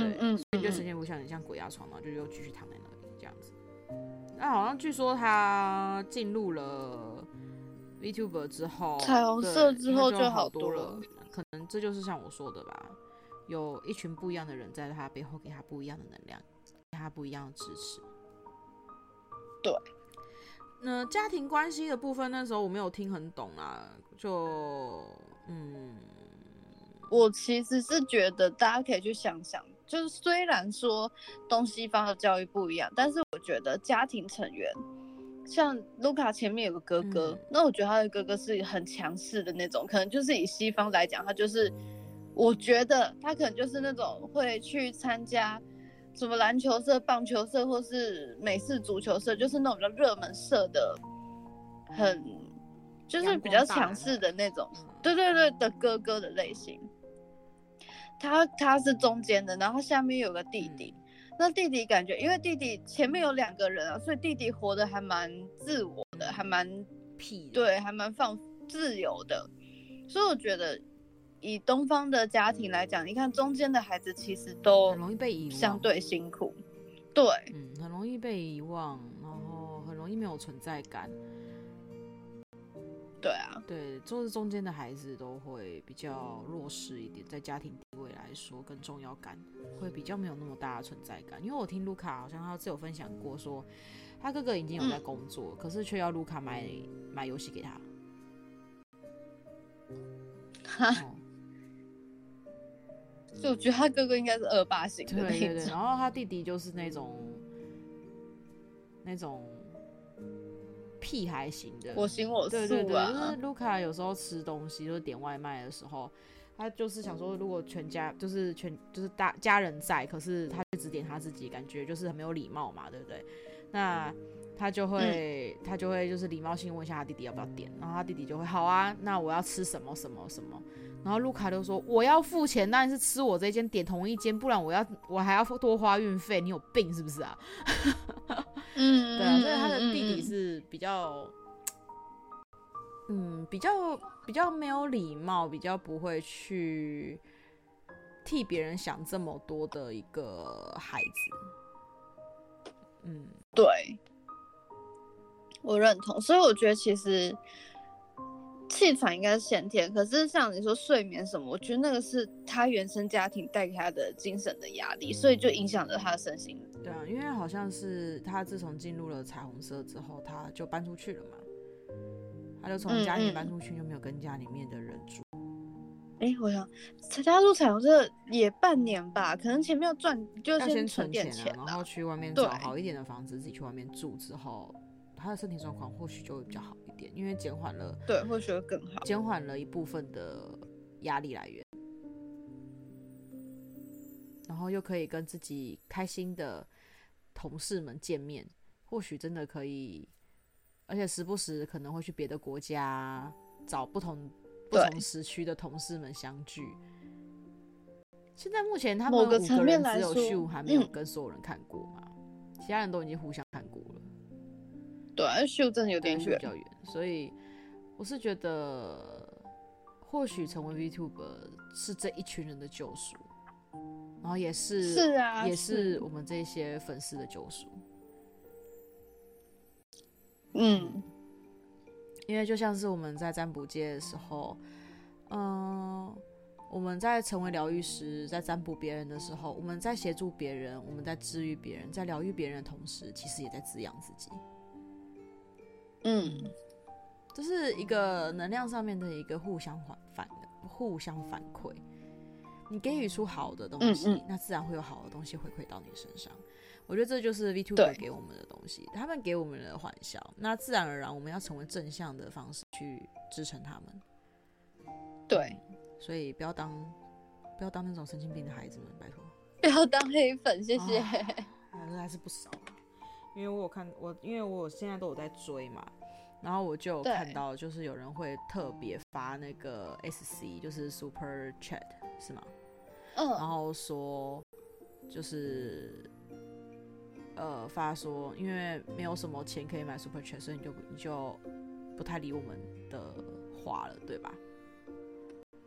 对，嗯，所以就呈现不像你像鬼压床嘛，就又继续躺在那里这样子。那好像据说他进入了 VTuber 之后，彩虹色之后就好多了。可能这就是像我说的吧，有一群不一样的人在他背后给他不一样的能量，给他不一样的支持。对。那家庭关系的部分，那时候我没有听很懂啊，就嗯，我其实是觉得大家可以去想想。就是虽然说东西方的教育不一样，但是我觉得家庭成员，像卢卡前面有个哥哥，嗯，那我觉得他的哥哥是很强势的那种，可能就是以西方来讲，他就是，我觉得他可能就是那种会去参加什么篮球社、棒球社或是美式足球社，就是那种比较热门社的，很就是比较强势的那种，对对对的哥哥的类型。他他是中间的，然后下面有个弟弟，嗯，那弟弟感觉，因为弟弟前面有两个人啊，所以弟弟活得还蛮自我的，还蛮痞，对，还蛮放自由的，所以我觉得以东方的家庭来讲，你看中间的孩子其实都很容易被遗忘，相对辛苦，对，嗯，很容易被遗忘，然后很容易没有存在感。对啊，对，就是中间的孩子都会比较弱势一点，在家庭地位来说，跟重要感会比较没有那么大的存在感。因为我听卢卡好像他自有分享过说，说他哥哥已经有在工作，嗯、可是却要卢卡买买游戏给他。哈，就我觉得他哥哥应该是恶霸型的那种。对对对，然后他弟弟就是那种那种。屁孩型的，我行我素啊。对对对，就是卢卡有时候吃东西，就是点外卖的时候，他就是想说，如果全家就是全就是大家人在，可是他就只点他自己，感觉就是很没有礼貌嘛，对不对？那他就会、嗯、他就会就是礼貌性问一下他弟弟要不要点，然后他弟弟就会好啊，那我要吃什么什么什么，然后卢卡就说我要付钱，当然是吃我这间点同一间，不然我要我还要多花运费，你有病是不是啊？嗯，对啊，所以他的弟弟是比较，嗯，比较比较没有礼貌，比较不会去替别人想这么多的一个孩子。嗯，对，我认同。所以我觉得其实气喘应该是先天，可是像你说睡眠什么，我觉得那个是他原生家庭带给他的精神的压力，所以就影响了他的身心。对啊，因为好像是他自从进入了彩虹社之后，他就搬出去了嘛。他就从家里搬出去，就没有跟家里面的人住。哎、嗯嗯，我想他加入彩虹社也半年吧，可能前面要赚，就先存点钱，钱，然后去外面找好一点的房子，自己去外面住之后，他的身体状况或许就会比较好一点，因为减缓了，对，或许会更好，减缓了一部分的压力来源，然后又可以跟自己开心的。同事们见面，或许真的可以，而且时不时可能会去别的国家找不同不同时区的同事们相聚。现在目前他们五个人只有秀还没有跟所有人看过嘛？其他人都已经互相看过了。对啊，秀真的有点远，比较远，所以我是觉得，或许成为 VTuber 是这一群人的救赎，然后也是是啊，也是我们这些粉丝的救赎。嗯，因为就像是我们在占卜界的时候，嗯、呃，我们在成为疗愈师，在占卜别人的时候，我们在协助别人，我们在治愈别人，在疗愈别人的同时，其实也在滋养自己。嗯，这是一个能量上面的一个互相反反的互相反馈。你给予出好的东西，嗯嗯，那自然会有好的东西回馈到你身上。我觉得这就是 VTuber 给我们的东西，他们给我们的欢笑，那自然而然我们要成为正向的方式去支撑他们。对，所以不要当不要当那种神经病的孩子们，拜托。不要当黑粉，谢谢。还是不少。因为我有看我，因为我现在都有在追嘛，然后我就有看到，就是有人会特别发那个 SC，就是 Super Chat，是吗？嗯。然后说，就是，呃，发说，因为没有什么钱可以买 Super Chat，所以你就你就不太理我们的话了，对吧？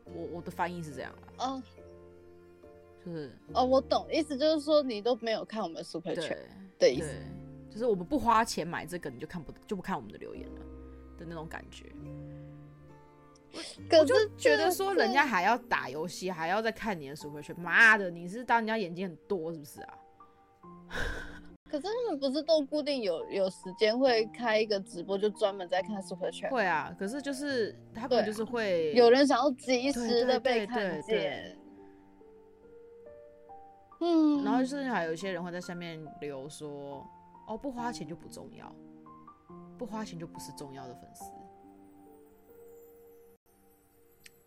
我我的翻译是这样的。嗯。就是。哦，我懂，意思就是说你都没有看我们 Super Chat 的意思。就是我们不花钱买这个，你就看不就不看我们的留言了的那种感觉。我就觉得说，人家还要打游戏，还要再看你的 Super Chat，妈的，你是当人家眼睛很多是不是啊？可是他们不是都固定有有时间会开一个直播，就专门在看 Super Chat？会啊，可是就是他们就是会有人想要及时的被看见。嗯，然后就是还有一些人会在下面留说。哦，不花钱就不重要，不花钱就不是重要的粉丝。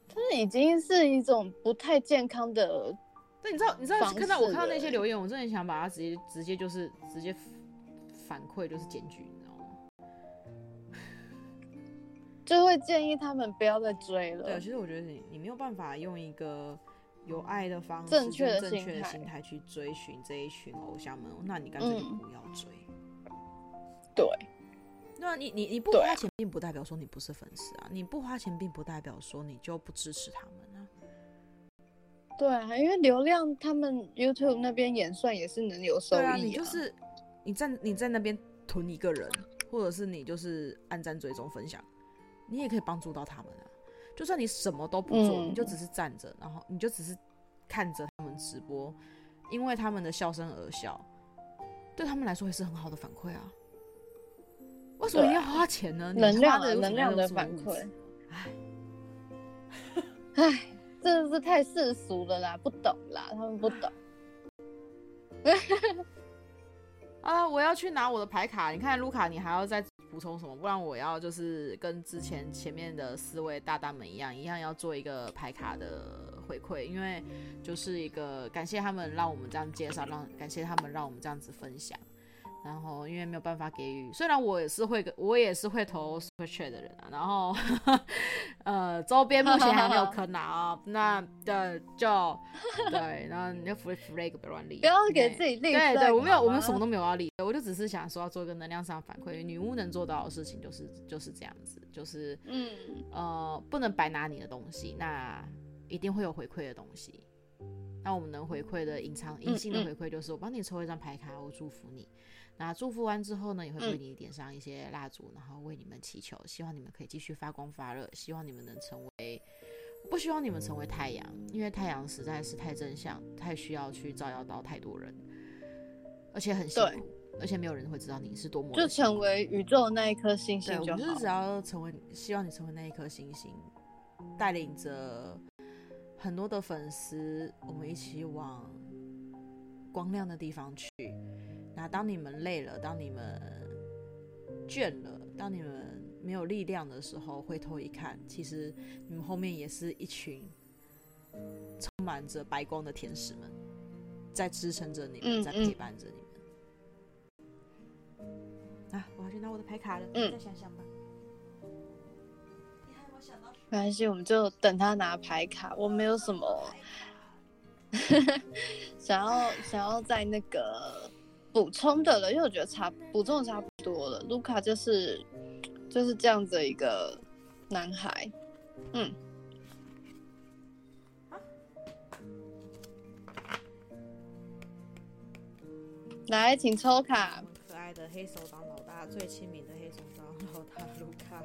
这已经是一种不太健康的。但，你知道，你知道，看到我看到那些留言，我真的想把它直接直接就是直接反馈，就是检举，你知道吗？就会建议他们不要再追了。对，其实我觉得你你没有办法用一个。有爱的方式，正确的正确的心态去追寻这一群偶像们，那你干脆就不要追。嗯、对，那你你你不花钱，并不代表说你不是粉丝啊，啊。你不花钱，并不代表说你就不支持他们啊。对啊，因为流量，他们 YouTube 那边演算也是能有收益啊。对啊，你就是你在你在那边囤一个人，或者是你就是按赞、追踪、分享，你也可以帮助到他们啊。就算你什么都不做，嗯、你就只是站着，然后你就只是看着他们直播，因为他们的笑声而笑，对他们来说也是很好的反馈啊。为什么要花钱呢？能量的能量的反馈。哎，哎，真的是太世俗了啦，不懂啦，他们不懂。啊，我要去拿我的牌卡，你看卢卡，你还要再。补充什么？不然我要就是跟之前前面的四位大大们一样，一样要做一个牌卡的回馈，因为就是一个感谢他们让我们这样介绍，让感谢他们让我们这样子分享。然后因为没有办法给予，虽然我也是会，我也是会投 Super Chat 的人啊。然后呃，周边目前还没有坑啊，那的就对，然后你就 flag flag 不要乱立，不要给自己立。对对，我没有，我们什么都没有要立，我就只是想说要做一个能量上反馈。女巫能做到的事情就是就是这样子，就是嗯呃，不能白拿你的东西，那一定会有回馈的东西。那我们能回馈的隐藏隐性的回馈就是我帮你抽一张牌卡，我祝福你。那祝福完之后呢，也会为你点上一些蜡烛，嗯，然后为你们祈求，希望你们可以继续发光发热，希望你们能成为，不希望你们成为太阳，因为太阳实在是太正向，太需要去照耀到太多人，而且很辛苦，而且没有人会知道你是多么，就成为宇宙的那一颗星星就好。就是只要成为，希望你成为那一颗星星，带领着很多的粉丝，我们一起往光亮的地方去。那当你们累了，当你们倦了，当你们没有力量的时候，回头一看，其实你们后面也是一群充满着白光的天使们，在支撑着你们，在陪伴着你们。嗯嗯。啊，我要去拿我的牌卡了，嗯，再想想吧。没关系，我们就等他拿牌卡。我没有什么 想要想要在那个。补充的了，因为我觉得差补充的差不多了。卢卡就是就是这样子一个男孩，嗯。来，请抽卡。可爱的黑手党老大，最亲民的黑手党老大卢卡。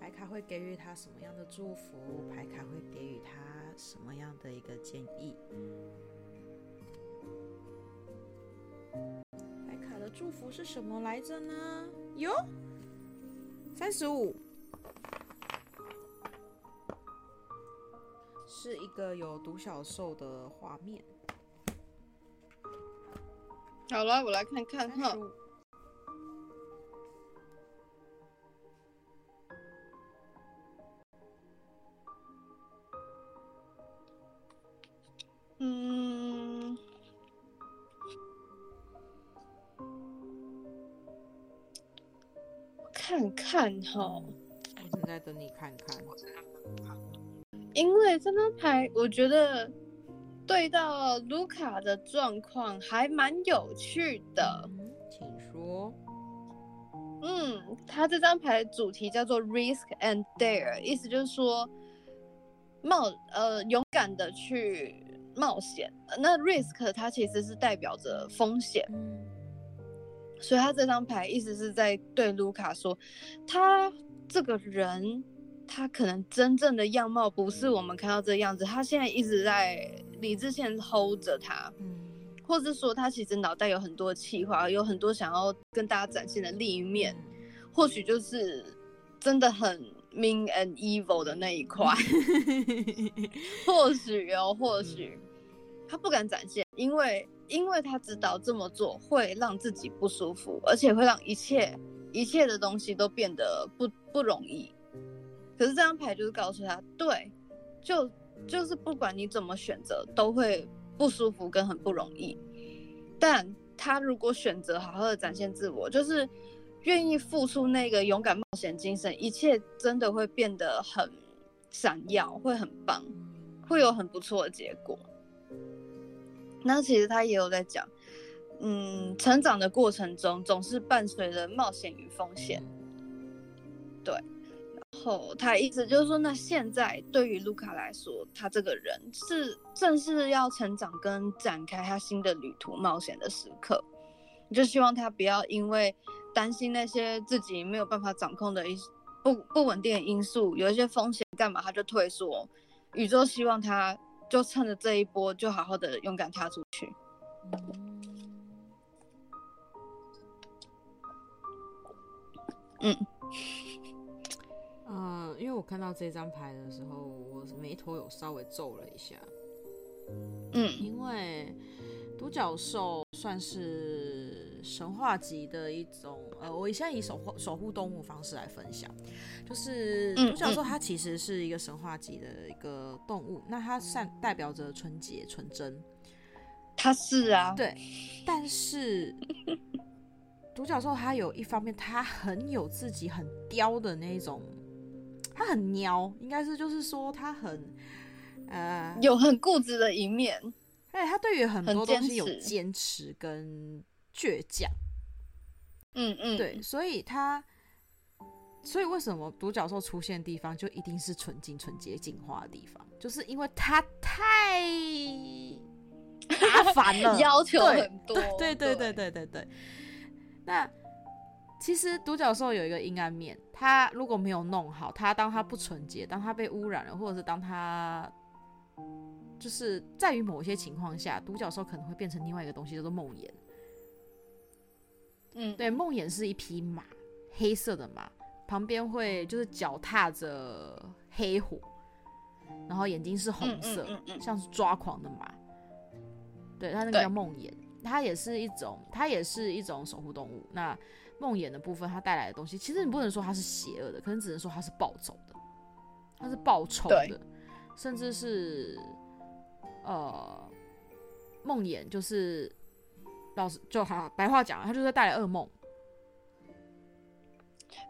牌卡会给予他什么样的祝福？牌卡会给予他什么样的一个建议？白卡的祝福是什么来着呢？哟，三十五。是一个有独角兽的画面。好了，我来看看哈。嗯，看看哈。我正在等你看看。因为这张牌，我觉得对到卢卡的状况还蛮有趣的。请说。嗯，他这张牌主题叫做 Risk and Dare，意思就是说冒呃勇敢的去冒险。那 Risk 它其实是代表着风险，所以他这张牌意思是在对卢卡说，他这个人。他可能真正的样貌不是我们看到这样子，他现在一直在理智线 hold 着他，嗯，或者说他其实脑袋有很多气话，有很多想要跟大家展现的另一面，或许就是真的很 mean and evil 的那一 块，或许哦，或许他不敢展现，因为因为他知道这么做会让自己不舒服，而且会让一切一切的东西都变得不不容易。可是这张牌就是告诉他，对，就就是不管你怎么选择，都会不舒服跟很不容易。但他如果选择好好的展现自我，就是愿意付出那个勇敢冒险精神，一切真的会变得很闪耀，会很棒，会有很不错的结果。那其实他也有在讲，嗯，成长的过程中总是伴随着冒险与风险，对。然后，他意思就是说，那现在对于卢卡来说，他这个人是正是要成长跟展开他新的旅途冒险的时刻。就希望他不要因为担心那些自己没有办法掌控的一不不稳定的因素，有一些风险干嘛他就退缩。宇宙希望他就趁着这一波，就好好的勇敢踏出去。嗯。嗯，因为我看到这张牌的时候，我眉头有稍微皱了一下。嗯，因为独角兽算是神话级的一种，呃，我现在以守护守护动物方式来分享，就是独角兽它其实是一个神话级的一个动物，那它善代表着纯洁纯真。它是啊，对，但是 独角兽它有一方面，它很有自己很刁的那种。它很喵，应该是就是说它很，呃，有很固执的一面。哎，他对于很多东西有坚持跟倔强。嗯嗯，对，所以他，所以为什么独角兽出现的地方就一定是纯净、纯洁、进化的地方？就是因为他太麻烦了，要求很多。对对对对对对对。那。其实独角兽有一个阴暗面，它如果没有弄好，它当它不纯洁，当它被污染了，或者是当它就是在于某些情况下，独角兽可能会变成另外一个东西，叫做梦魇。嗯，对，梦魇是一匹马，黑色的马，旁边会就是脚踏着黑火，然后眼睛是红色，嗯嗯嗯嗯、像是抓狂的马。对，它那个叫梦魇，它也是一种，它也是一种守护动物。那梦魇的部分，它带来的东西，其实你不能说它是邪恶的，可能只能说它是暴走的，它是暴冲的，甚至是呃，梦魇就是老师就好白话讲，他就是带来噩梦。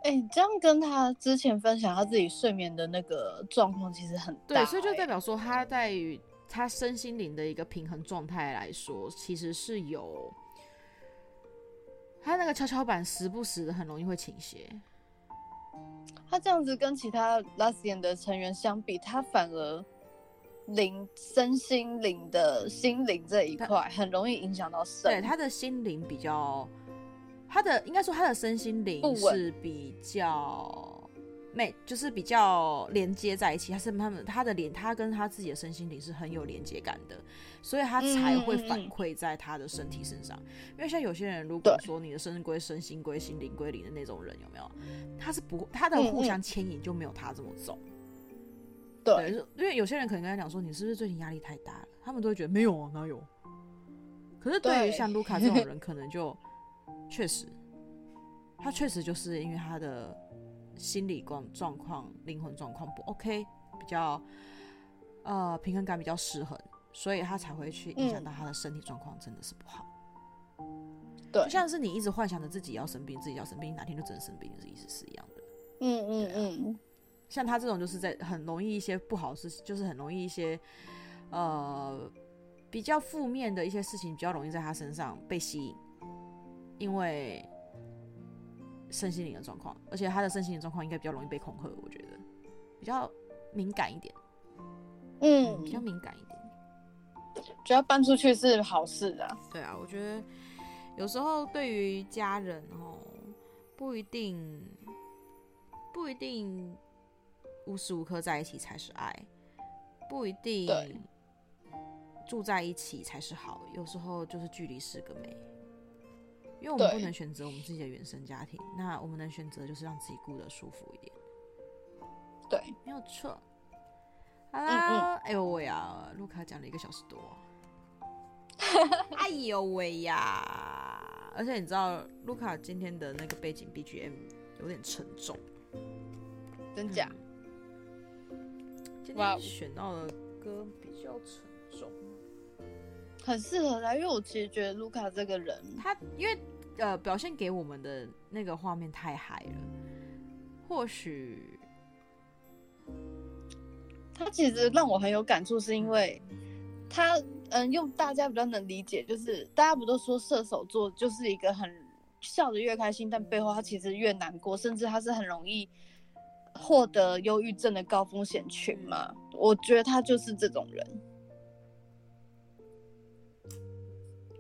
哎、欸，这样跟他之前分享他自己睡眠的那个状况其实很大、欸，对，所以就代表说他在于他身心灵的一个平衡状态来说，其实是有他那个跷跷板时不时的很容易会倾斜。他这样子跟其他 Luxiem 的成员相比，他反而灵身心灵的心灵这一块很容易影响到肾。对，他的心灵比较。他的应该说，他的身心灵是比较没，就是比较连接在一起。他是他们他的连，他跟他自己的身心灵是很有连接感的，所以他才会反馈在他的身体身上。嗯、因为像有些人，如果说你的身归身，心归心，灵归灵的那种人，有没有？他是不，他的互相牵引就没有他这么重。对，对，因为有些人可能跟他讲说，你是不是最近压力太大了？他们都会觉得没有啊，哪有？可是对于像卢卡这种人，可能就。确实，他确实就是因为他的心理状状况、灵魂状况不 OK，比较呃平衡感比较失衡，所以他才会去影响到他的身体状况，真的是不好。对、嗯，就像是你一直幻想着自己要生病，自己要生病，哪天就真的生病的意思是一样的。嗯嗯嗯。像他这种就是在很容易一些不好的事情，就是很容易一些呃比较负面的一些事情，比较容易在他身上被吸引。因为身心灵的状况，而且他的身心灵状况应该比较容易被恐吓，我觉得比较敏感一点，嗯，比较敏感一点。只要搬出去是好事啊。对啊，我觉得有时候对于家人哦，不一定不一定无时无刻在一起才是爱，不一定住在一起才是好，有时候就是距离是个美。因为我们不能选择我们自己的原生家庭，那我们能选择就是让自己过得舒服一点。对，没有错。好啦，嗯嗯、哎呦喂呀，卢卡讲了一个小时多。哎呦喂呀！而且你知道，卢卡今天的那个背景 BGM 有点沉重，真假？嗯、今天选到的歌比较沉重，很适合他，因为我其实觉得卢卡这个人，他因为。呃，表现给我们的那个画面太嗨了，或许他其实让我很有感触，是因为他嗯，用大家比较能理解，就是大家不都说射手座就是一个很笑得越开心，但背后他其实越难过，甚至他是很容易获得忧郁症的高风险群嘛。我觉得他就是这种人。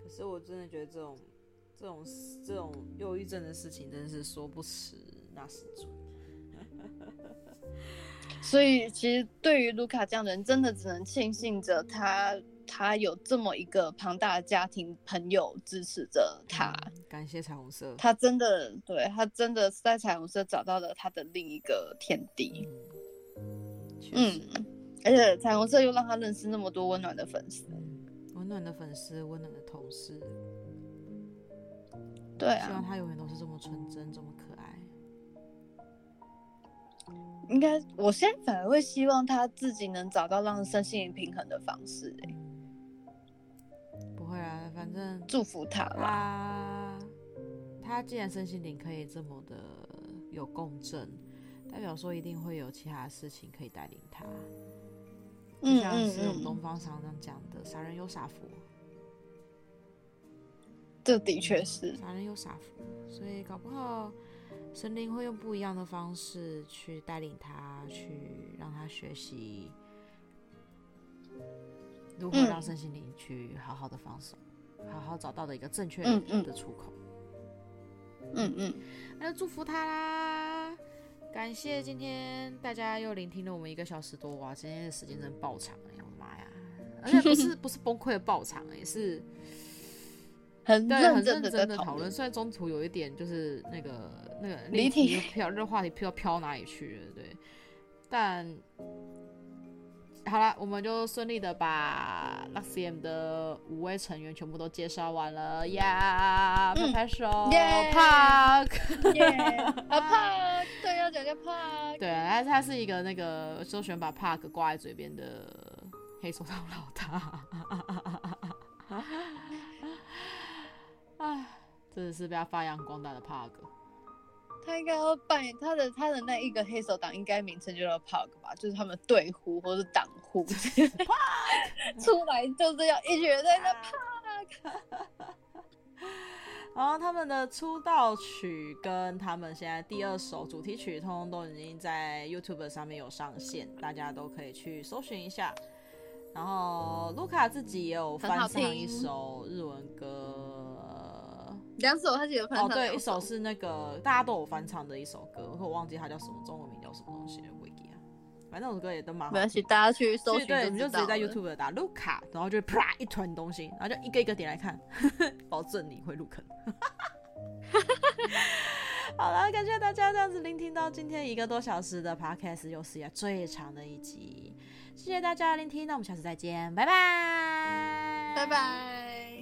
可是我真的觉得这种。这种这种忧郁症的事情，真的是说不迟那是准。所以，其实对于卢卡这样的人，真的只能庆幸着他，他有这么一个庞大的家庭、朋友支持着他。嗯，感谢彩虹色，他真的对他真的是在彩虹色找到了他的另一个天地。嗯，嗯，而且彩虹色又让他认识那么多温暖的粉丝，嗯，温暖的粉丝，温暖的同事。对啊，希望他永远都是这么纯真，这么可爱。应该，我现在反而会希望他自己能找到让身心灵平衡的方式。反正祝福他啦。他他既然身心灵可以这么的有共振，代表说一定会有其他的事情可以带领他。就像是我们东方常常讲的“傻人有傻福”。这的确是傻人有傻福，所以搞不好神灵会用不一样的方式去带领他，去让他学习如何让身心灵去好好的放松，嗯、好好找到的一个正确的出口。嗯嗯，那就祝福他啦！感谢今天大家又聆听了我们一个小时多哇，今天的时间真的爆长哎、欸，我的妈呀！而且不是 不是崩溃的爆长哎、欸，是。很对，很认真的讨论，虽然中途有一点就是那个那个离题飘，这话题飘飘哪里去了，对。但好了，我们就顺利的把 Luxiem 的五位成员全部都介绍完了。呀，拍拍手，Park，耶，啊 Park，对，要讲叫 Park，对，他他是一个那个就喜欢把 Park 挂在嘴边的黑手党老大。唉，真的是被他发扬光大的帕哥。他应该要扮演他的他的那一个黑手党，应该名称就叫 Park 吧，就是他们队呼或是党呼，出来就是要一群人在那 Park。然后他们的出道曲跟他们现在第二首主题曲，通通都已经在 YouTube 上面有上线，大家都可以去搜寻一下。然后卢卡自己也有翻唱一首日文歌，两首他自己有翻唱。哦，对，一首是那个大家都有翻唱的一首歌，我忘记它叫什么，中文名叫什么东西了，忘记了。反正那首歌也都蛮好。没关系，大家去搜寻。对，你就直接在 YouTube 打卢卡，然后就啪一团东西，然后就一个一个点来看，保证你会入坑。好了，感谢大家这样子聆听到今天一个多小时的 Podcast，又是最长的一集。谢谢大家的聆听，那我们下次再见，拜拜，拜拜。